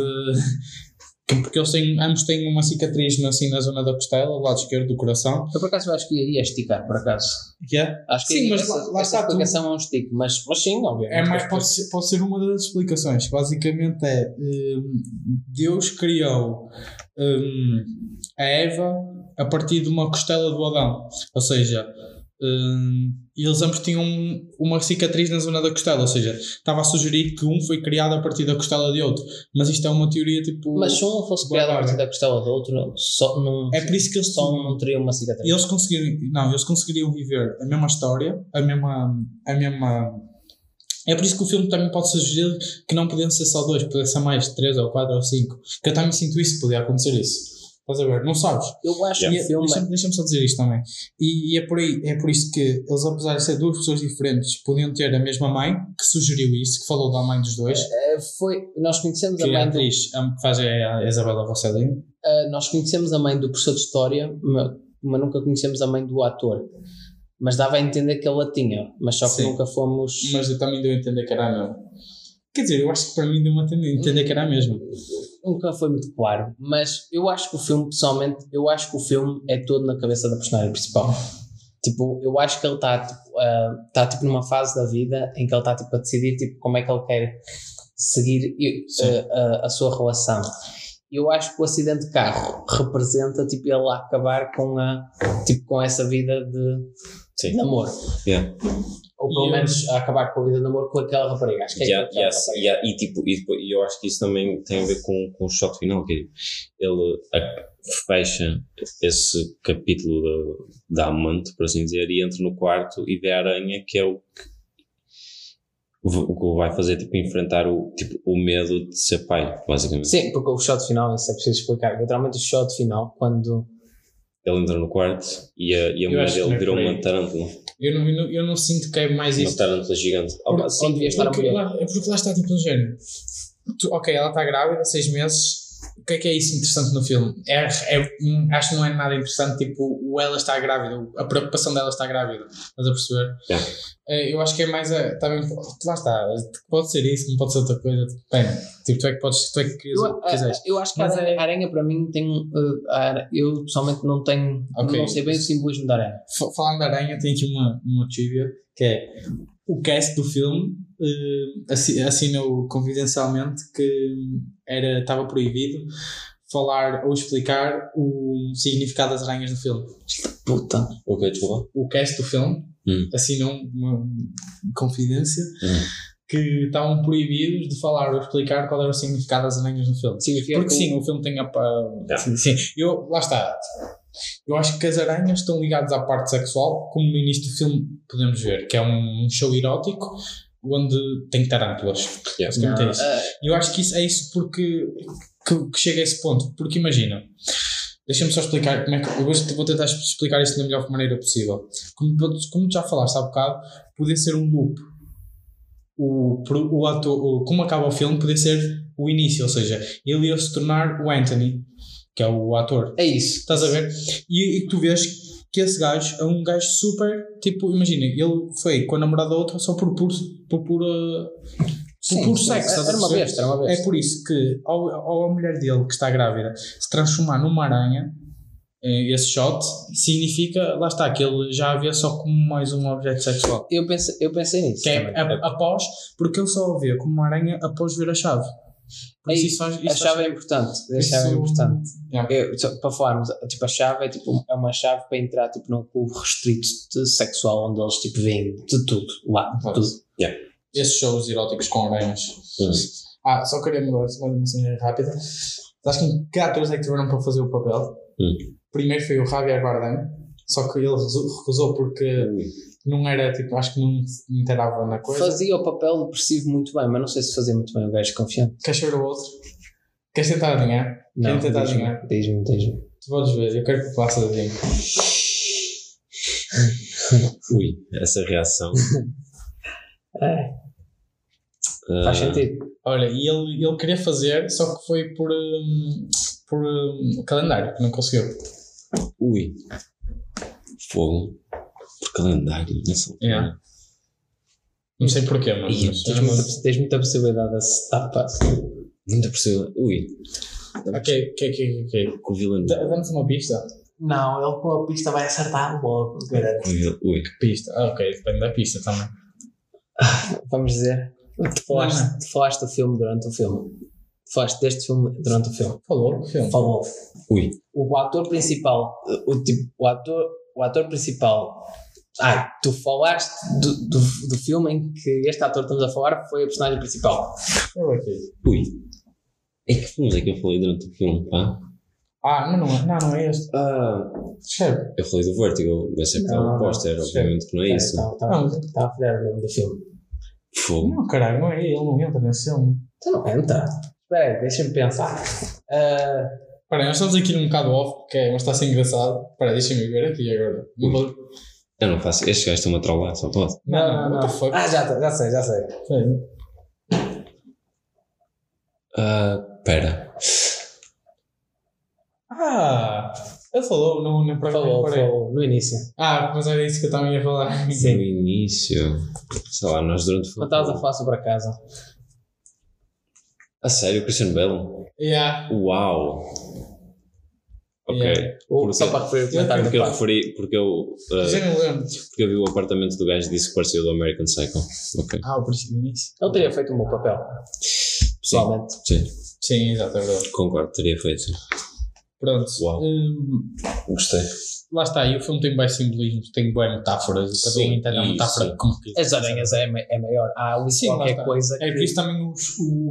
Que- Porque eles têm, ambos têm uma cicatriz na- assim na zona da costela, do lado esquerdo do coração. Eu por acaso acho que iria esticar, por acaso. Que é? Acho que Sim, mas essa, lá- lá essa está, explicação é um stick, mas, mas sim, obviamente. É mais, pode, ser, pode ser uma das explicações. Basicamente é hum, Deus criou hum, a Eva a partir de uma costela do Adão. Ou seja, hum, eles ambos tinham uma cicatriz na zona da costela. Ou seja, estava a sugerir que um foi criado a partir da costela de outro. Mas isto é uma teoria tipo. Mas se um fosse criado a partir da costela do outro, só não, é por isso que eles só não teria uma cicatriz. eles conseguiram não eles conseguiriam viver a mesma história a mesma a mesma é por isso que o filme também pode sugerir que não podiam ser só dois podia ser mais três ou quatro ou cinco que eu também sinto isso podia acontecer isso estás a ver não sabes Eu acho E que é- deixa-me deixa-me só dizer isto também e, e é por aí é por isso que eles apesar de ser duas pessoas diferentes podiam ter a mesma mãe que sugeriu isso que falou da mãe dos dois eh, foi, nós conhecemos a é a mãe do, atriz a- que faz é a Isabela Rossellini eh, nós conhecemos a mãe do professor de história, ma- mas, nunca conhecemos a mãe do ator. Mas dava a entender que ela tinha, mas só que Sim. nunca fomos. mas eu também deu a entender que era a mesma quer dizer eu acho que para mim deu a entender que era a mesma Nunca foi muito claro. Mas eu acho que o filme, pessoalmente, eu acho que o filme é todo na cabeça da personagem principal. Tipo, eu acho que ele está tipo, ah, tá, tipo numa fase da vida em que ele está tipo, a decidir tipo, como é que ele quer seguir ah, a, a sua relação. Eu acho que o acidente de carro representa tipo, ele acabar com, a, tipo, com essa vida de Sim. namoro. Yeah. Ou pelo E eu- menos a acabar com a vida de namoro com aquela rapariga. Acho que é Yeah, yes, rapariga. yeah, e, tipo, e, depois- e eu acho que isso também tem a ver com, com o shot final, que é, ele fecha esse capítulo da, da amante, por assim dizer, e entra no quarto e vê a aranha, que é o que, o que vai fazer, tipo, enfrentar o, tipo, o medo de ser pai, basicamente. Sim, porque o shot final, isso é preciso explicar. Literalmente o shot final, quando Ele entra no quarto e a, e a mulher dele é virou uma tarântula. Eu não, eu não, eu não sinto que é mais Uma isso. tarântula gigante. Por- Ah, sim, onde devia estar a mulher. lá, é porque lá está tipo no género. Tu- ok, ela está grávida, seis meses. O que é que é isso interessante no filme? É, é- acho que não é nada interessante, tipo, o ela está grávida, a preocupação dela está grávida. Estás a perceber? É, eu acho que é mais a. Também, lá está, pode ser isso, como pode ser outra coisa. Bem, tipo, tu é que podes, tu é que queres, Eu, quiseres. eu acho que Mas a aranha, é- a aranha para mim tem. uh, ara- eu pessoalmente não tenho. Ok. Não sei bem o simbolismo da aranha. Fa- Falando da aranha, tem aqui uma, uma trivia que é o cast do filme eh, assinou confidencialmente que era, estava proibido falar ou explicar o significado das aranhas no filme. Puta. Ok, desculpa. O cast do filme Hum. assinou uma confidência Hum. que estavam proibidos de falar ou explicar qual era o significado das aranhas no filme. Significa Porque que sim, o filme tem a. Yeah. Sim, sim. Eu, lá está. Eu acho que as aranhas estão ligadas à parte sexual, como no início do filme podemos ver, que é um show erótico onde tem tarântulas. Yeah. Basicamente é isso. ah, E eu acho que isso é isso porque que, que chega a esse ponto. Porque imagina, deixa-me só explicar como é que. Eu hoje vou tentar explicar isto da melhor maneira possível. Como, como tu já falaste há bocado, poder ser um loop. O, pro- o ator, o, como acaba o filme, poder ser o início, ou seja, ele ia se tornar o Anthony, que é o ator. é isso. Estás a ver? E, e tu vês que esse gajo é um gajo super. Tipo, imagina, ele foi com a namorada da outra só por puro. Por pura. Por puro sexo, estás a Era uma besta, era uma É besta. por isso que, ao, ao a mulher dele que está grávida se transformar numa aranha, eh, esse shot, significa, lá está, que ele já havia só como mais um objeto sexual. Eu pensei, eu pensei nisso. Que é a- após, porque ele só o vê como uma aranha após ver a chave. Por É isso isso, isso a isso chave é importante. A isso- chave é importante. Yeah. Eu, só para falarmos, tipo, a chave é, tipo, é uma chave para entrar tipo, num clube restrito de sexual onde eles tipo, veem de tudo lá. de tudo. Esses shows eróticos com aranhas. Hum. Ah, só queria mudar mais uma cena rápida. Sabes que que atores é que tiveram para fazer o papel? Hum. Primeiro foi o Javier Bardem, só que ele recusou porque não era tipo, acho que não inteirava na coisa. Fazia o papel depressivo muito bem, mas não sei se fazia muito bem o gajo confiante. Queres ver o outro? Queres tentar adivinhar? Não, Queres tentar adivinhar? diz-me, diz-me. Tu podes ver, eu quero que faças adivinhar. Ui, essa reação. É, Ah, faz sentido. Olha, e ele, ele queria fazer, só que foi por, hum, por hum, calendário, que não conseguiu. Ui. Fogo. Por calendário, nessa altura. Yeah. Não sei porquê, mas. Ih, mas- tens, muita, tens muita possibilidade de acertar, pá. Muita pressão. Ui. Ok, ok, ok, ok. Com o vilão. Dá- Dá-nos uma pista. Não, ele com a pista vai acertar logo, garanto. Com o vil- Ui. Pista. Ah, ok, depende da pista também. Vamos dizer, tu falaste, tu falaste do filme durante o filme. Tu falaste deste filme durante o filme. Falou, que filme. Falou. Ui. O ator principal, o, tipo, o, ator, o ator principal. Ah, tu falaste do, do, do filme em que este ator que estamos a falar foi a personagem principal. Aqui. Ui. Em que filmes é que eu falei durante o filme, pá? Ah, não, não é, não, não é este. Ah, Escreve. eu falei do Vertigo, mas é é um não, póster, obviamente que não é isso. Estava Não. estava a falhar o nome do filme. Fogo. Não, caralho, não é ele, não entra nesse filme. Então não entra. Espera aí, deixa-me pensar. Ah, Espera aí, nós estamos aqui num bocado off, que é, mas está a ser engraçado. Espera aí, deixa-me ver aqui agora. Não vou... Eu não faço. Estes gajos estão-me a trollar, só pode. Não, não, the fuck? Ah, já, já sei, já sei. Ah, pera. Ah, ele falou, não, nem para Falou, reparei. falou no início. Ah, mas era isso que eu também ia falar. No início. Sei lá, nós durante o filme. estavas a falar sobre a casa. A sério, Christian Bale? Yeah. Uau! Ok. Yeah. Porque- só para referir o comentário Porque eu referi. Porque eu. ah, Já não lembro. porque eu vi o apartamento do gajo e disse que parecia do American Psycho. Ok. Ah, o princípio início. Ele teria feito um bom papel, pessoalmente. Sim, Sim, exato, é verdade. concordo, teria feito. Pronto. Uau. Hum, Gostei. Lá está, e o filme tem bem simbolismos, tem bem metáforas, cada um entende a metáfora como quiser. As aranhas é, é maior. Há ali Sim, qualquer coisa É por isso também o,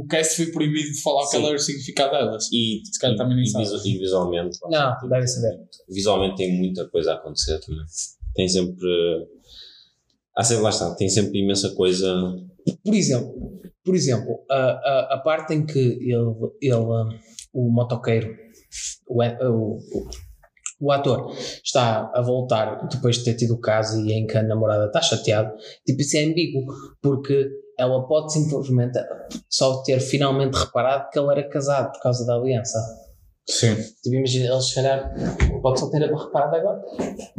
o cast foi proibido de falar Sim. qual era o significado delas. E, Se calhar também nem e, sabe. e visualmente. Não, deve saber. Visualmente tem muita coisa a acontecer também. Tem sempre. Há sempre, lá está, tem sempre imensa coisa. Por exemplo, por exemplo a, a, a parte em que ele, ele o motoqueiro, o, o, o ator, está a voltar depois de ter tido o caso e em que a namorada está chateada, tipo, isso é ambíguo, porque ela pode simplesmente só ter finalmente reparado que ele era casado por causa da aliança. Sim. Tipo, imagina, ele se calhar pode só ter reparado agora.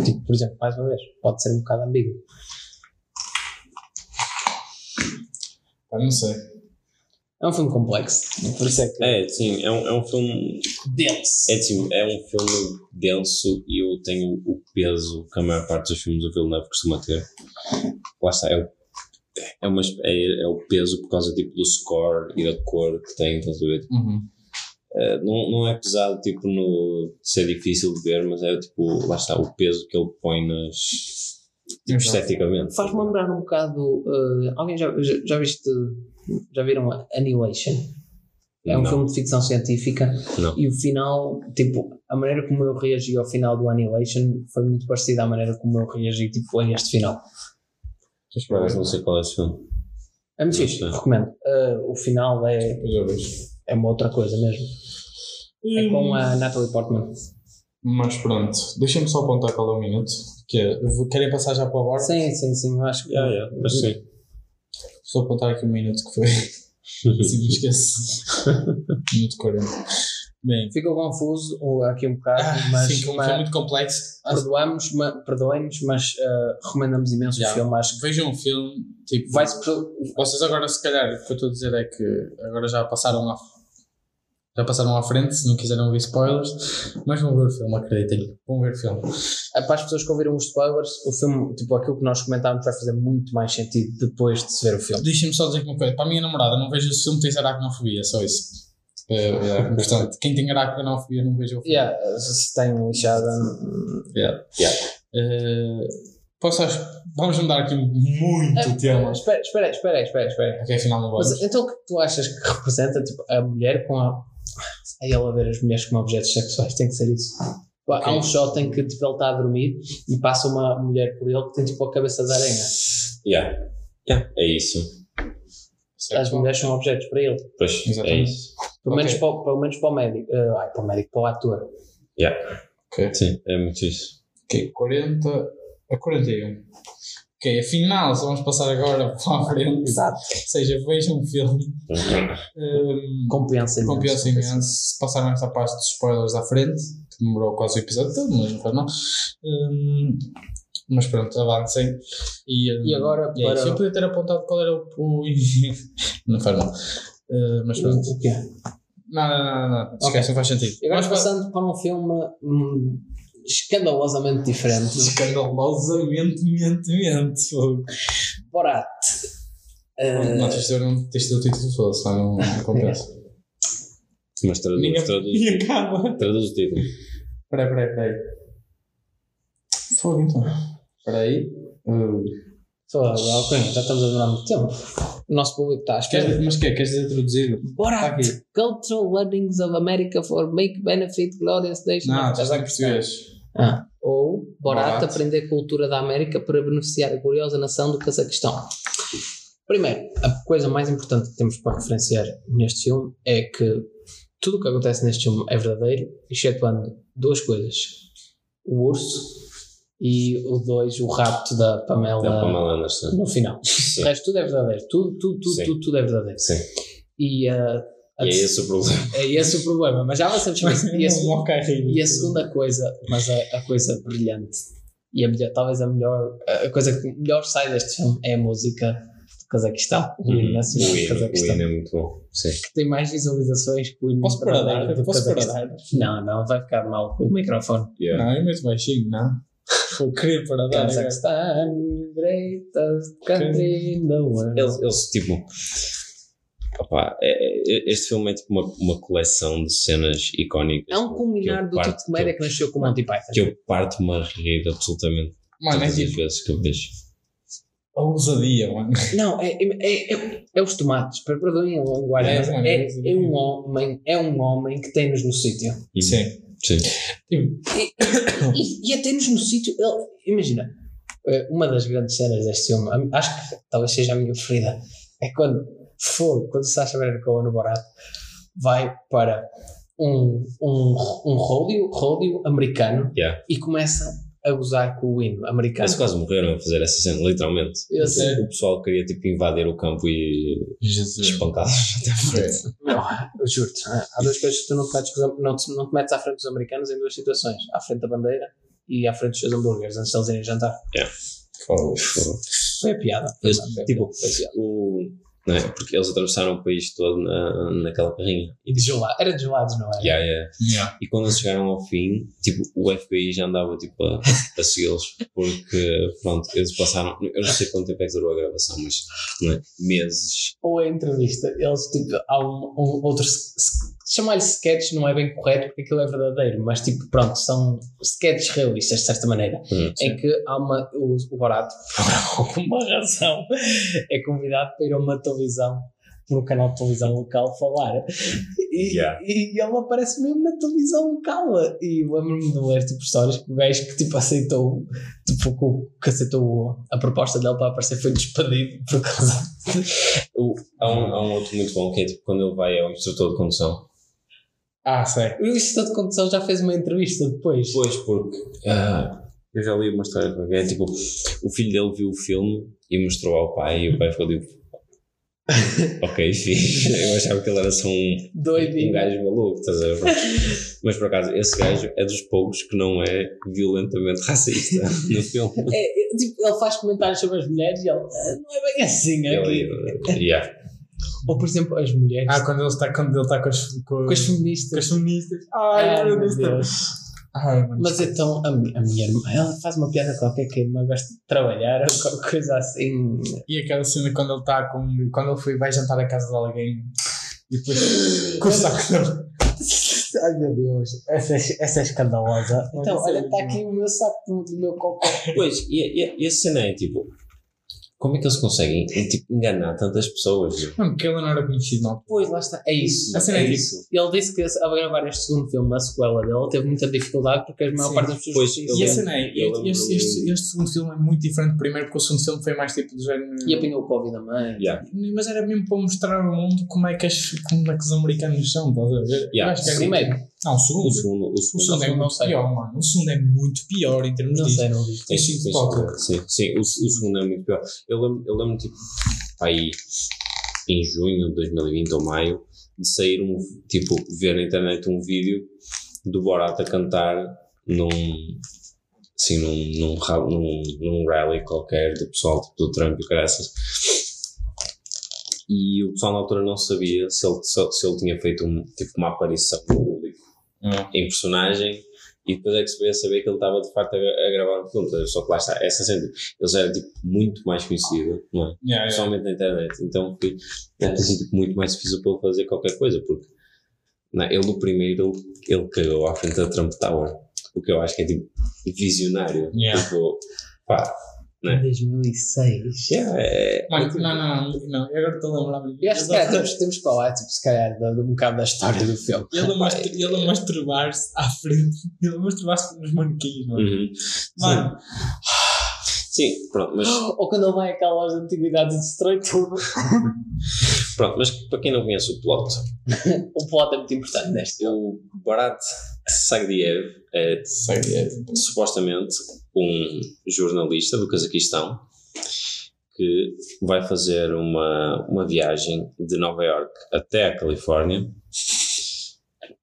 Tipo, por exemplo, mais uma vez, pode ser um bocado ambíguo. Pá, não sei. É um filme complexo, por isso é que. É, sim, é um, é um filme. dense. É, assim, é um filme denso e eu tenho o peso que a maior parte dos filmes do Villeneuve costuma ter. Lá está, é o, é, uma, é, é o peso por causa tipo, do score e da cor que tem, estás a ver? Uhum. Eh, não, não é pesado tipo no de ser difícil de ver, mas é tipo, lá está, o peso que ele põe nas tipo, esteticamente. Faz-me lembrar um bocado. eh, alguém já, já, já viste. Já viram Annihilation? É um Não. filme de ficção científica Não. e o final, tipo, a maneira como eu reagi ao final do Annihilation foi muito parecida à maneira como eu reagi tipo, a este final. Por acaso não sei qual é esse filme. É muito fixe, recomendo. Eh, o final é, é uma outra coisa mesmo. É com a Natalie Portman. Mas pronto, deixem-me só apontar qual é o minuto. Que é, querem passar já para o bar? Sim, sim, sim, eu acho que. Yeah, yeah, mas sim. Só apontar aqui o minuto que foi. Se me esqueço. minuto 40. Bem, Ficou confuso aqui um bocado, ah, mas, sim, que mas foi muito complexo. Perdoamos, ma, perdoem-nos, mas eh, recomendamos imenso Já. o filme. Acho que Vejam um filme, tipo, vai-se. vocês agora, se calhar, o que eu estou a dizer é que agora já passaram a. já passaram à frente, se não quiserem ouvir spoilers, mas vão ver o filme, acreditem. Vão ver o filme. Ah, Para as pessoas que ouviram os spoilers, o filme, tipo aquilo que nós comentámos, vai fazer muito mais sentido depois de se ver o filme. Deixem-me só dizer uma coisa. Para a minha namorada, não vejo esse filme, tens aracnofobia, só isso. É, é, portanto, quem tem aracnofobia não veja o filme. Yeah, se tem lixada. Yeah. Yeah. Eh, posso, vamos mudar aqui muito o tema. Espera, espera, espera, espera, espera. Ok, afinal não vamos. Mas então o que tu achas que representa tipo, a mulher com a. A ela ver as mulheres como objetos sexuais, tem que ser isso. Há Ok. um shot em que tipo, ele está a dormir e passa uma mulher por ele que tem tipo a cabeça de aranha. Yeah. Yeah, é isso. As mulheres são objetos para ele. Pois, é Exatamente. isso. Pelo, Ok. menos, para, o- pelo menos para o médico. eh, ai, para o médico, para o ator. Ok. Sim, é muito isso. Ok, 40 a 41. Ok, afinal, só vamos passar agora para a frente. Exato. Ou seja, vejam o filme. Um, Compensa imenso. compensa imenso. Se passaram esta parte dos spoilers à frente, que demorou quase o episódio todo, mas não faz mal. Um, mas pronto, avancem. E, um, E agora e é para- Eu podia ter apontado qual era o. o não faz mal. Uh, mas pronto. O, quê? Nada, nada, nada. Esquece, não faz sentido. E agora pa- passando para um filme hum, escandalosamente diferente. Escandalosamente, mente, mente. fogo. Borat. Eh, Não, tens de ter um- tens de ter o título todo, senão não compensa. Mas traduz, Ninguém traduz, e acaba. traduz o título. Peraí, peraí, peraí. Fogo então. Peraí. Uh, Só, ok, já estamos a demorar muito tempo. O nosso público está à espera. queres, mas que Queres dizer traduzido? Borat, aqui. Cultural Learnings of America for Make Benefit Glorious Nation. Não, estás estás a em perceber. português. Ah, ou Borat, Borat. aprender cultura da América para beneficiar a gloriosa nação do Cazaquistão. Primeiro, a coisa mais importante que temos para referenciar neste filme é que tudo o que acontece neste filme é verdadeiro, excetuando duas coisas: o urso e o dois, o rapto da Pamela, Da Pamela Anderson. no final. O Sim. resto tudo é verdadeiro, tudo, tudo, tudo, tudo, tudo é verdadeiro. Sim. E, ah, a- é esse o problema. é esse o problema, mas já para isso. E a, rir. e a segunda coisa, mas a, a coisa brilhante e a melhor, talvez a melhor, a coisa que melhor sai deste filme é a música do Cazaquistão, o hino Uhum. nacional O do hino, o Cazaquistão, hino é muito bom. Sim. que tem mais visualizações que o hino Posso parar? Posso Cazaquistão. parar? Não, não, vai ficar mal com o microfone. Yeah. Não, eu meto baixinho, não. Eu queria parar. agora. Cazaquistão, greatest country in the world. Eles, eles tipo. Opá, é- é- este filme é tipo uma, uma coleção de cenas icónicas. É um culminar do eu tipo de comédia que nasceu com o Monty Python. Que eu parto-me a rir absolutamente Mano, é todas as tipo vezes que eu vejo. a ousadia, mano. Não, é, é, é, é os tomates, per- perdoem a linguagem, É, mas mano, é, é é um homem, é um homem que tem-nos no sítio. Sim. Sim. Tipo, E, e até-nos no sítio. ele- Imagina, eh, uma das grandes cenas deste filme, acho que talvez seja a minha preferida, é quando fogo, quando o Sacha Baron Cohen no Borat vai para um, um, um ródio, ródio americano Yeah. e começa a gozar com o hino americano. Mas quase morreram a fazer essa cena, literalmente. Eu sei. O pessoal queria tipo invadir o campo e espancá-los até frente. Não, eu juro-te, há duas coisas que tu não te, metes, não, te, não te metes à frente dos americanos em duas situações: à frente da bandeira e à frente dos seus hambúrgueres antes de eles irem jantar. Fogo. Foi a piada. Tipo, a piada. o, não é? Porque eles atravessaram o país todo na, naquela carrinha. E de gelado, era de gelados, não era? Yeah, yeah. Yeah. E quando eles chegaram ao fim, tipo, o FBI já andava tipo, a, a segui-los, porque, pronto, eles passaram, eu não sei quanto tempo é que durou a gravação, mas não é? meses. Ou a entrevista, eles tipo, há um, um outro. Chamar-lhe sketch não é bem correto porque aquilo é verdadeiro, mas tipo, pronto, são sketches realistas de certa maneira. Hum. Em que há uma. O, o Barato, por alguma razão, é convidado para ir a uma televisão, por um canal de televisão local, falar. E, Yeah. e ele aparece mesmo na televisão local. E lembro-me de ler tipo, histórias que o gajo que tipo, aceitou, tipo, que o- aceitou a proposta dele para aparecer foi despedido por causa. O, há, um, há um outro muito bom que é tipo quando ele vai ao instrutor de condução. Ah, sei. O Instituto de Condução já fez uma entrevista depois. Pois, porque ah, eu já li uma história que é tipo, o filho dele viu o filme e mostrou ao pai e o pai ficou tipo. ok, fixe. Eu achava que ele era só um, um Doidinho. gajo maluco, estás a ver? Mas por acaso, esse gajo é dos poucos que não é violentamente racista no filme. É, é, tipo, ele faz comentários sobre as mulheres e ele "Ah, não é bem assim. É Ele, yeah. Ou, por exemplo, as mulheres Ah, quando ele está quando ele está com as, com, com as com feministas. as feministas. Ai, Ai, meu Deus. Deus. Ai, mano. Mas então, a, a minha irmã, ela faz uma piada qualquer que a irmã gosta de trabalhar ou qualquer coisa assim. E aquela cena quando ele está com. Quando ele foi, vai jantar à casa de alguém e depois com o saco. Ai meu Deus, essa, é- essa é escandalosa. Então, é olha, está muito aqui o meu saco do, do meu copo. Pois, e, e, e a cena é tipo. Como é que eles conseguem tipo, enganar tantas pessoas? Mano, porque ele não era conhecido, não. Pois, lá está. É isso. A cena é é isso. Ele disse que ao gravar este segundo filme, a sequela dele, teve muita dificuldade porque a maior Sim. parte das pessoas Pois. E a lembro- cena é, este, este, este segundo filme é muito diferente do primeiro, porque o segundo filme foi mais tipo do género. E apanhou o Covid a mãe. Yeah. Mas era mesmo para mostrar ao mundo como é que, as, como é que os americanos são, estás a ver? Yeah. Eu acho que é O primeiro, Não, o segundo. O segundo, o O segundo, segundo é não muito pior, mano. O segundo é muito pior em termos não disso. sei, não vi. Tem cinco Sim. Sim, sim o, o segundo é muito pior. Eu lembro, eu lembro tipo, aí em junho de 2020 ou maio, de sair um, tipo, ver na internet um vídeo do Borat a cantar num, assim, num, num, num, num rally qualquer do pessoal tipo, do Trump e graças. E o pessoal na altura não sabia se ele, se, se ele tinha feito um, tipo, uma aparição público em personagem e depois é que se veio a saber que ele estava de facto a, a gravar um filme. Só que lá está, essa cena, ele já era tipo, muito mais conhecido, não é? Yeah, na internet. Então foi, deve ter sido muito mais difícil para ele fazer qualquer coisa, porque não, ele no primeiro ele, ele cagou à frente da Trump Tower, o que eu acho que é tipo visionário. Yeah. Tipo, pá, Né? Em 2006. yeah, é, Mano, não, não, não, não. Eu agora estou a lembrar-me. Temos, temos que falar, tipo, se calhar, de, de um bocado da história do filme. Ele a masturbar-se à frente. Ele a masturbar-se nos manequins, mano. Uhum. Mano, Sim, pronto, mas, Ou quando ele vai àquela loja de antiguidades e destrói tudo. pronto, mas para quem não conhece o plot, O plot é muito importante neste. o Barat Sagdiev é sei, é, supostamente um jornalista do Cazaquistão que vai fazer uma, uma viagem de Nova York até a Califórnia.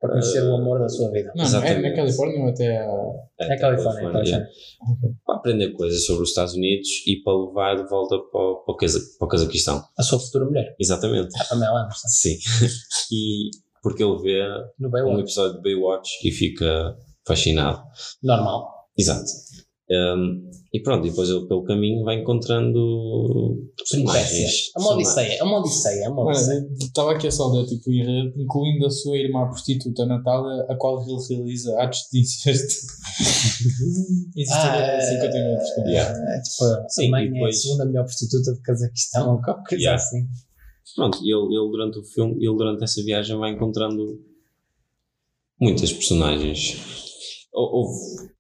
Para conhecer o amor da sua vida. Não, é na Califórnia ou até a. Até É Califórnia, é Califórnia. Para aprender coisas sobre os Estados Unidos e para levar de volta para o, para o, Caza- para o Cazaquistão. A sua futura mulher. Exatamente. A Pamela Anderson. Sim. E porque ele vê No um episódio de Baywatch e fica fascinado. Normal. Exato. Um, e pronto, e depois ele pelo caminho vai encontrando Peripécia. personagens. É uma odisseia. É uma odisseia. É uma odisseia. estava aqui a saudar, tipo, incluindo a sua irmã prostituta Natália, a qual ele realiza atos de incesto. Existe Ah, 50 minutos. com Yeah. É, tipo, Sim, a mãe e é a depois- segunda melhor prostituta do Cazaquistão ou qualquer coisa Yeah. assim. Pronto, e ele, ele durante o filme, ele durante essa viagem vai encontrando muitas personagens. Ou, ou,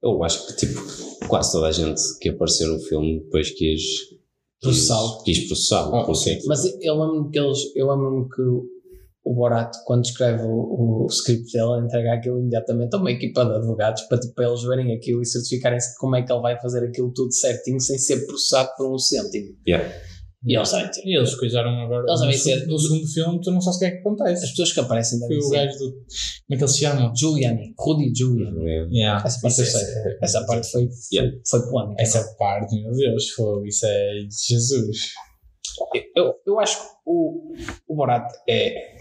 eu acho que tipo, quase toda a gente que apareceu no filme depois quis Processá-lo. quis processá-lo. Ah, porque- Mas eu lembro-me que eles, eu lembro-me que o, o Borat, quando escreve o, o script dele, entrega aquilo imediatamente a uma equipa de advogados para, tipo, para eles verem aquilo e certificarem-se de como é que ele vai fazer aquilo tudo certinho sem ser processado por um cêntimo. Yeah. E eles sabem ter. E eles coisaram agora. Eles devem no, ser- no segundo filme, tu não sabes o que é que As acontece. pessoas que aparecem Foi devem o ser. gajo do. Como é que ele se chama? Giuliani, Rudy Giuliani. É. Yeah. Essa parte eu sei. Essa parte foi, Yeah. foi, foi polémica. Essa parte, meu Deus, foi. Isso é Jesus. Eu, eu acho que o, o Borat é,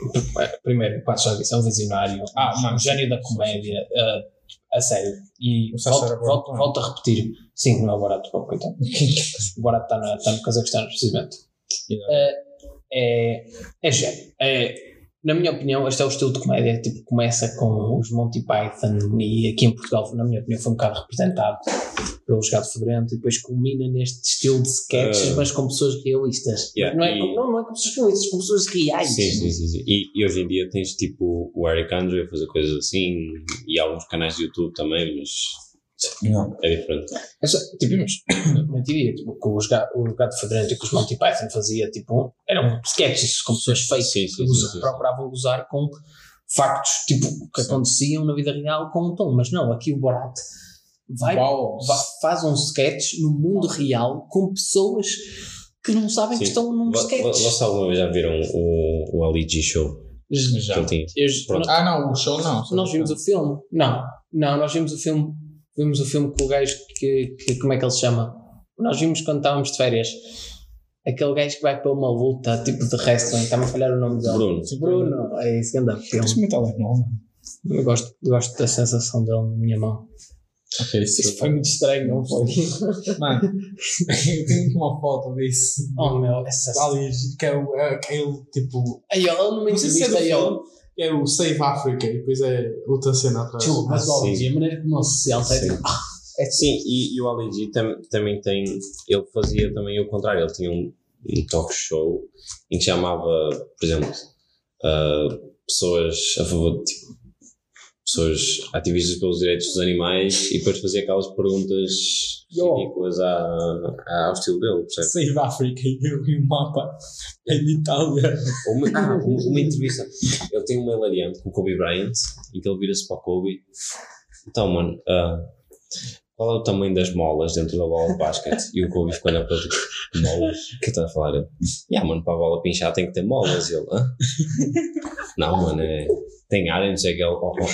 primeiro, quase já disse, é um visionário, Ah, mano, um gênio da comédia, uh, a sério. E O volto, volto, volto a repetir, sim, não é o Borat, oh, coitado. O Borat está no, tá no Cazaquistão, precisamente. É, é gênio. É, na minha opinião, este é o estilo de comédia. Tipo, começa com os Monty Python e aqui em Portugal, na minha opinião, foi um bocado representado pelo Gato Fedorento e depois culmina neste estilo de sketches, Uh, mas com pessoas realistas. yeah, não, é, e- com- não, não é com pessoas realistas, com pessoas reais. Sim, sim, sim, sim. E, e hoje em dia tens tipo o Eric Andre a fazer coisas assim e alguns canais de YouTube também, mas Não. é diferente. É só, tipo, mas, não diria, tipo, que os ga- o Gato Fedorento e que os Monty Python fazia, tipo, eram sketches com pessoas fake Sim, sim, que sim, usa- sim, sim. procuravam usar com factos, tipo, que Sim. aconteciam na vida real com um tom. Mas não, aqui o Borat vai, Uau. va- faz um sketch no mundo real com pessoas que não sabem que estão num sketch. Vocês alguma vez já viram o, o Ali G Show? Já. Eu- Pronto. Ah, não, o show não. nós vimos o filme? Não, não, nós vimos o filme, vimos o filme com o gajo que, que como é que ele se chama? Nós vimos quando estávamos de férias. Aquele gajo que vai para uma luta tipo de wrestling, está-me a falhar o nome dele. Bruno. Bruno, é isso que anda filme. Lá, não. Eu gosto, gosto da sensação dele na minha mão. Ok, isso Isso foi muito estranho, não foi? Mano, eu tenho aqui uma foto disso. Oh meu, essa. Ali, que é o. É, é ele, tipo. Aí ele numa Não se é entrevista, ele. É o Save Africa e depois é outra cena atrás. Tio, mas Ah, o sim. Ali, a maneira como ele se senta, é Sim. é Sim, e, e o Ali G tam, também tem. Ele fazia também o contrário. Ele tinha um, um talk show em que chamava, por exemplo, ah, pessoas a favor de. Tipo, pessoas ativistas pelos direitos dos animais e depois fazia aquelas perguntas Yo. ridículas à, à- ao estilo dele? Save Africa e o mapa é de Itália. Uma, ah, uma, entrevista. Ele tem uma hilariante com o Kobe Bryant em que ele vira-se para o Kobe. Então, mano, ah, qual é o tamanho das molas dentro da bola de basquete? E o Kobe ficou olhar para ele tipo, molas? O que está a falar? Ele, yeah, mano, para a bola pinchar tem que ter molas. E ele, hã? Não, mano, é, tem ar, e não sei o que. Ele, oh, oh,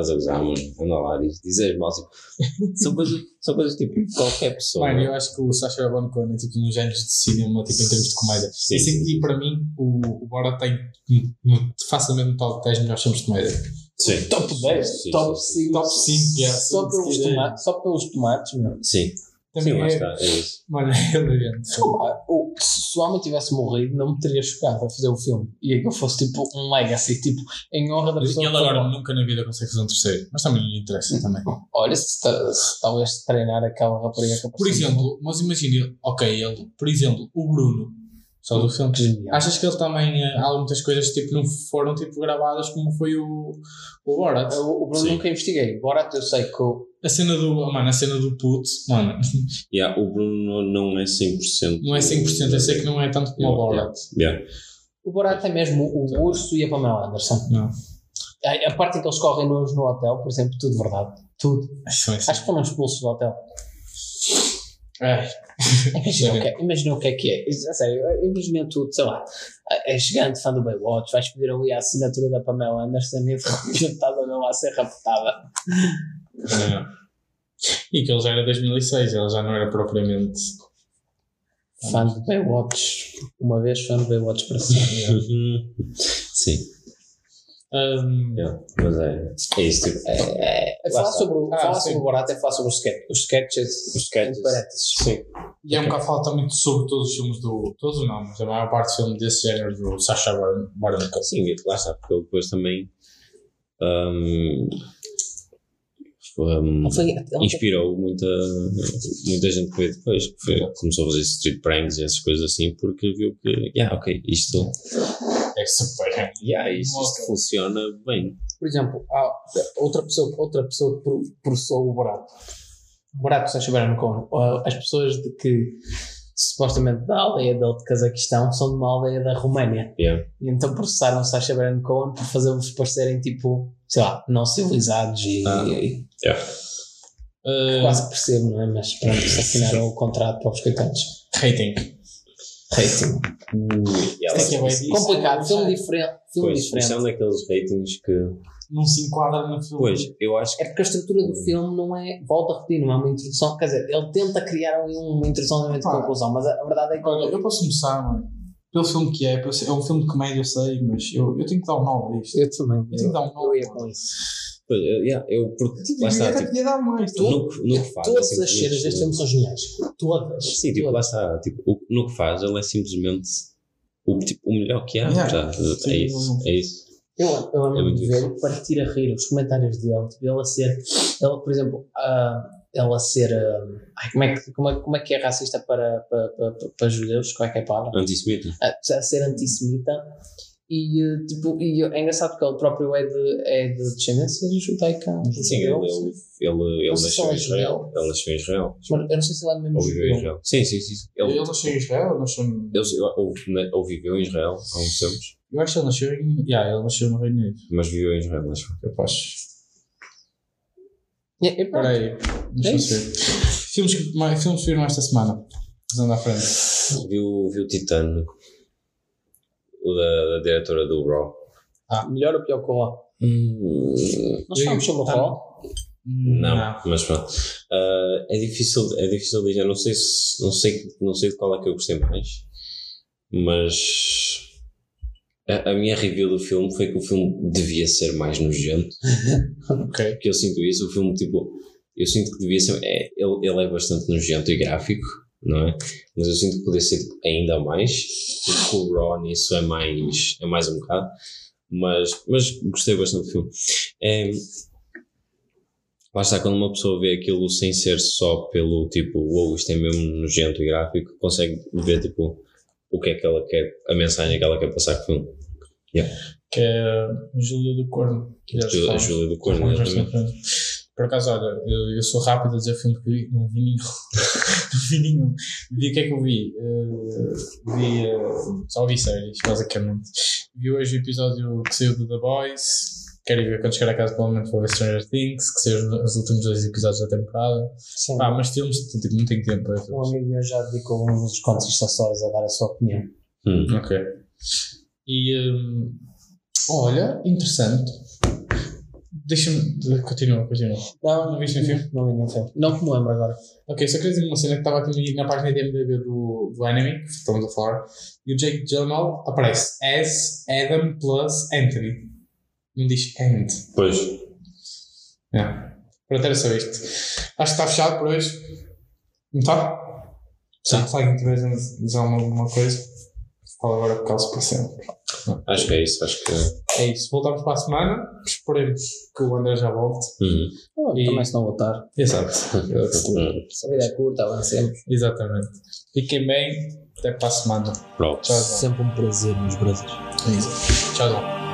estás a gozar, mano, anda lá, diz, diz as molas. Tipo, são, coisas, são coisas tipo, qualquer pessoa. Mano, eu acho que o Sacha Baron Cohen é tipo um género de cinema, tipo em termos de comédia. Sim, e, sim, sim. e para mim, o, o Bora tem no- facilmente no top 10 melhores filmes de comédia. Sim. top 10, Sim, top sim, 5. Top 5, yeah, Só pelos tomates, só pelos tomates, meu. Sim, Também sim, lá é, está, é isso. Mano, é o- Se o homem tivesse morrido, não me teria chocado a fazer o filme. E aquilo fosse tipo um legacy, tipo, em honra da E pessoa. ele que agora nunca na vida consegue fazer um terceiro, mas também não lhe interessa também. Olha, se, se talvez treinar aquela rapariga que Por exemplo, mas imagina, ok, ele, por exemplo, o Bruno, só do filme. Genial. Achas que ele também, eh, há muitas coisas tipo, não foram tipo gravadas como foi o, o Borat? O, o Bruno Sim. nunca investiguei. Borat eu sei que o, A cena do, oh, mano, a cena do puto, mano, Yeah, o Bruno não é 100%. não é 100%, eu sei que não é tanto como o Yeah, Borat. Yeah. o Borat é mesmo o urso e a Pamela Anderson. Não. A, a parte em que eles correm no hotel, por exemplo, tudo verdade. Tudo. Acho que ser- Acho que foram expulsos do hotel. Ai, Imagina o, que, é- imagina o que é que é. A sério, imagina tu, sei lá, é gigante fã do Baywatch, vais pedir ali a assinatura da Pamela Anderson e de repente estás a lá a ser raptada. não. E que ele já era 2006, ele já não era propriamente. Fã do Baywatch. Uma vez fã do Baywatch para sempre. Sim, Um, yeah, mas é, é isso. Tipo, É, é, é falar está. sobre, o- Ah, falar sim. sobre o Borat é falar sobre os sketches. Os sketches. Os sketches. Sim. e é um bocado falar também sobre todos os filmes do. Todos não, mas a maior parte dos filmes desse género do Sacha Baron Baron Cohen. Sim, lá está, porque ele depois também hum, Ele foi- inspirou muita, muita gente que veio depois, que foi- começou a fazer street pranks e essas coisas assim, porque viu que, yeah, ok, isto, É super. yeah, isto, isto funciona bem. Por exemplo, há outra pessoa, outra pessoa processou o Borat. O Sacha Baron Cohen. Ah, As pessoas de que supostamente da aldeia dele de Cazaquistão são de uma aldeia da Roménia. Yeah. E então processaram o Sacha Baron Cohen por fazê-los parecerem tipo, sei lá, não civilizados e, Ah. e- Uh, quase percebo, não é? Mas pronto, assinaram o contrato para os coitados. rating. Rating. Isso é é bem- Complicado, Isso é- filme diferente. Filme Pois, isto é diferente. um daqueles ratings que, Não se enquadra no filme. pois, eu acho que É porque a estrutura do filme não é, volta a repetir, não é uma introdução, quer dizer, ele tenta criar uma introdução de Ah. conclusão, mas a, a verdade é que Olha, eu posso começar, mano. Pelo filme que é, é um filme de comédia, eu sei, mas eu, eu tenho que dar um 9 a isto. eu também, Eu tenho que dar um eu 9. ia com isso. Pois, eu, yeah, eu porque Tipo, lá está, tipo, mais. Tu- no, que- no que faz, Todas é as cenas deste filme são geniais. Todas. Sim, tipo, lá Todas. está, tipo, o, no que faz, ele é simplesmente o, tipo, o melhor que há, Yeah. já, Sim, é isso, é isso. Eu, eu É lembro muito de ver partir a rir os comentários dele, tipo, ele a ser, ele, por exemplo, ah, ele a ser, ah, ai, como, é que, como, é, como é que é racista para, para, para, para judeus? Qual é que é a palavra? Antissemita. a, a ser antissemita e, eh, tipo, e é engraçado porque ele próprio é de, é de descendência judaica. Sim, ele, ele, ele, ele nasceu em é Israel. Ele nasceu em Israel. Mas eu não sei se ele é mesmo Ou viveu em. Israel. Sim, sim, sim. Ele, Ele nasceu em Israel ou nasceu ou, ou viveu em Israel há uns tempos, Eu acho que ele nasceu em. Yeah, ele nasceu no Reino Unido. mas viveu em Israel, acho. Capaz. Pronto. Espera aí. Deixa É eu isso. ver. Filmes que, mais, filmes que viram esta semana. Usando à frente. Viu, viu Titanic, o da, da diretora do Raw. Melhor ou pior que o Raw? Nós Eu- falamos sobre o Raw. Não, mas pronto. Ah, é, difícil, é difícil dizer, não sei, se, não, sei, não sei de qual é que eu gostei mais. mas a, a minha review do filme foi que o filme devia ser mais nojento. Ok. Porque eu sinto isso, o filme, tipo, eu sinto que devia ser. É, ele, ele é bastante nojento e gráfico, não é? Mas eu sinto que poderia ser ainda mais. Porque o Raw nisso é mais, é mais um bocado. Mas, mas gostei bastante do filme. É, lá está, quando uma pessoa vê aquilo sem ser só pelo tipo, uou, isto é mesmo nojento e gráfico, consegue ver tipo o que é que ela quer, a mensagem que ela quer passar com o filme. Que é a Júlia do Corno. que já se A fala. Júlia do Corno, exatamente. Por acaso, olha, eu, eu sou rápido a dizer filme que vi, não vi nenhum. não vi nenhum. Vi o que é que eu vi? Eh, vi. eh, só vi séries, basicamente. Vi hoje o episódio que saiu do The Boys. Quero ir ver quando chegar a casa, provavelmente vou ver Stranger Things, que saiu os últimos dois episódios da temporada. Sim. Pá, mas filmes, tipo, não tenho tempo ver Um amigo meu já dedicou uns dos contos Stories a dar a sua opinião. Hum. Ok. E. hum, olha, interessante. Deixa-me. Continua, continua. Não, Não viste nenhum filme? Não vi nenhum filme. Não que me lembro agora. Ok, só queria dizer uma cena que estava aqui na página de MDB do, do Enemy, que estamos a falar, e o Jake Gyllenhaal aparece as Adam plus Anthony. Não diz and. Pois, Yeah. Pronto, era só isto. Acho que está fechado por hoje. Não está? Sim. Se alguém tiver a dizer alguma, alguma coisa, fala agora por causa para sempre. Acho que é isso. Acho que. É isso. Voltamos para a semana. Esperemos que o André já volte. Uhum. Oh, E- Também se não voltar. Exato. Se a vida é curta, avancemos. Exatamente. Fiquem bem. Até para a semana. Pronto. Tchau, tchau. Sempre um prazer, meus brothers. É isso. Tchau, tchau.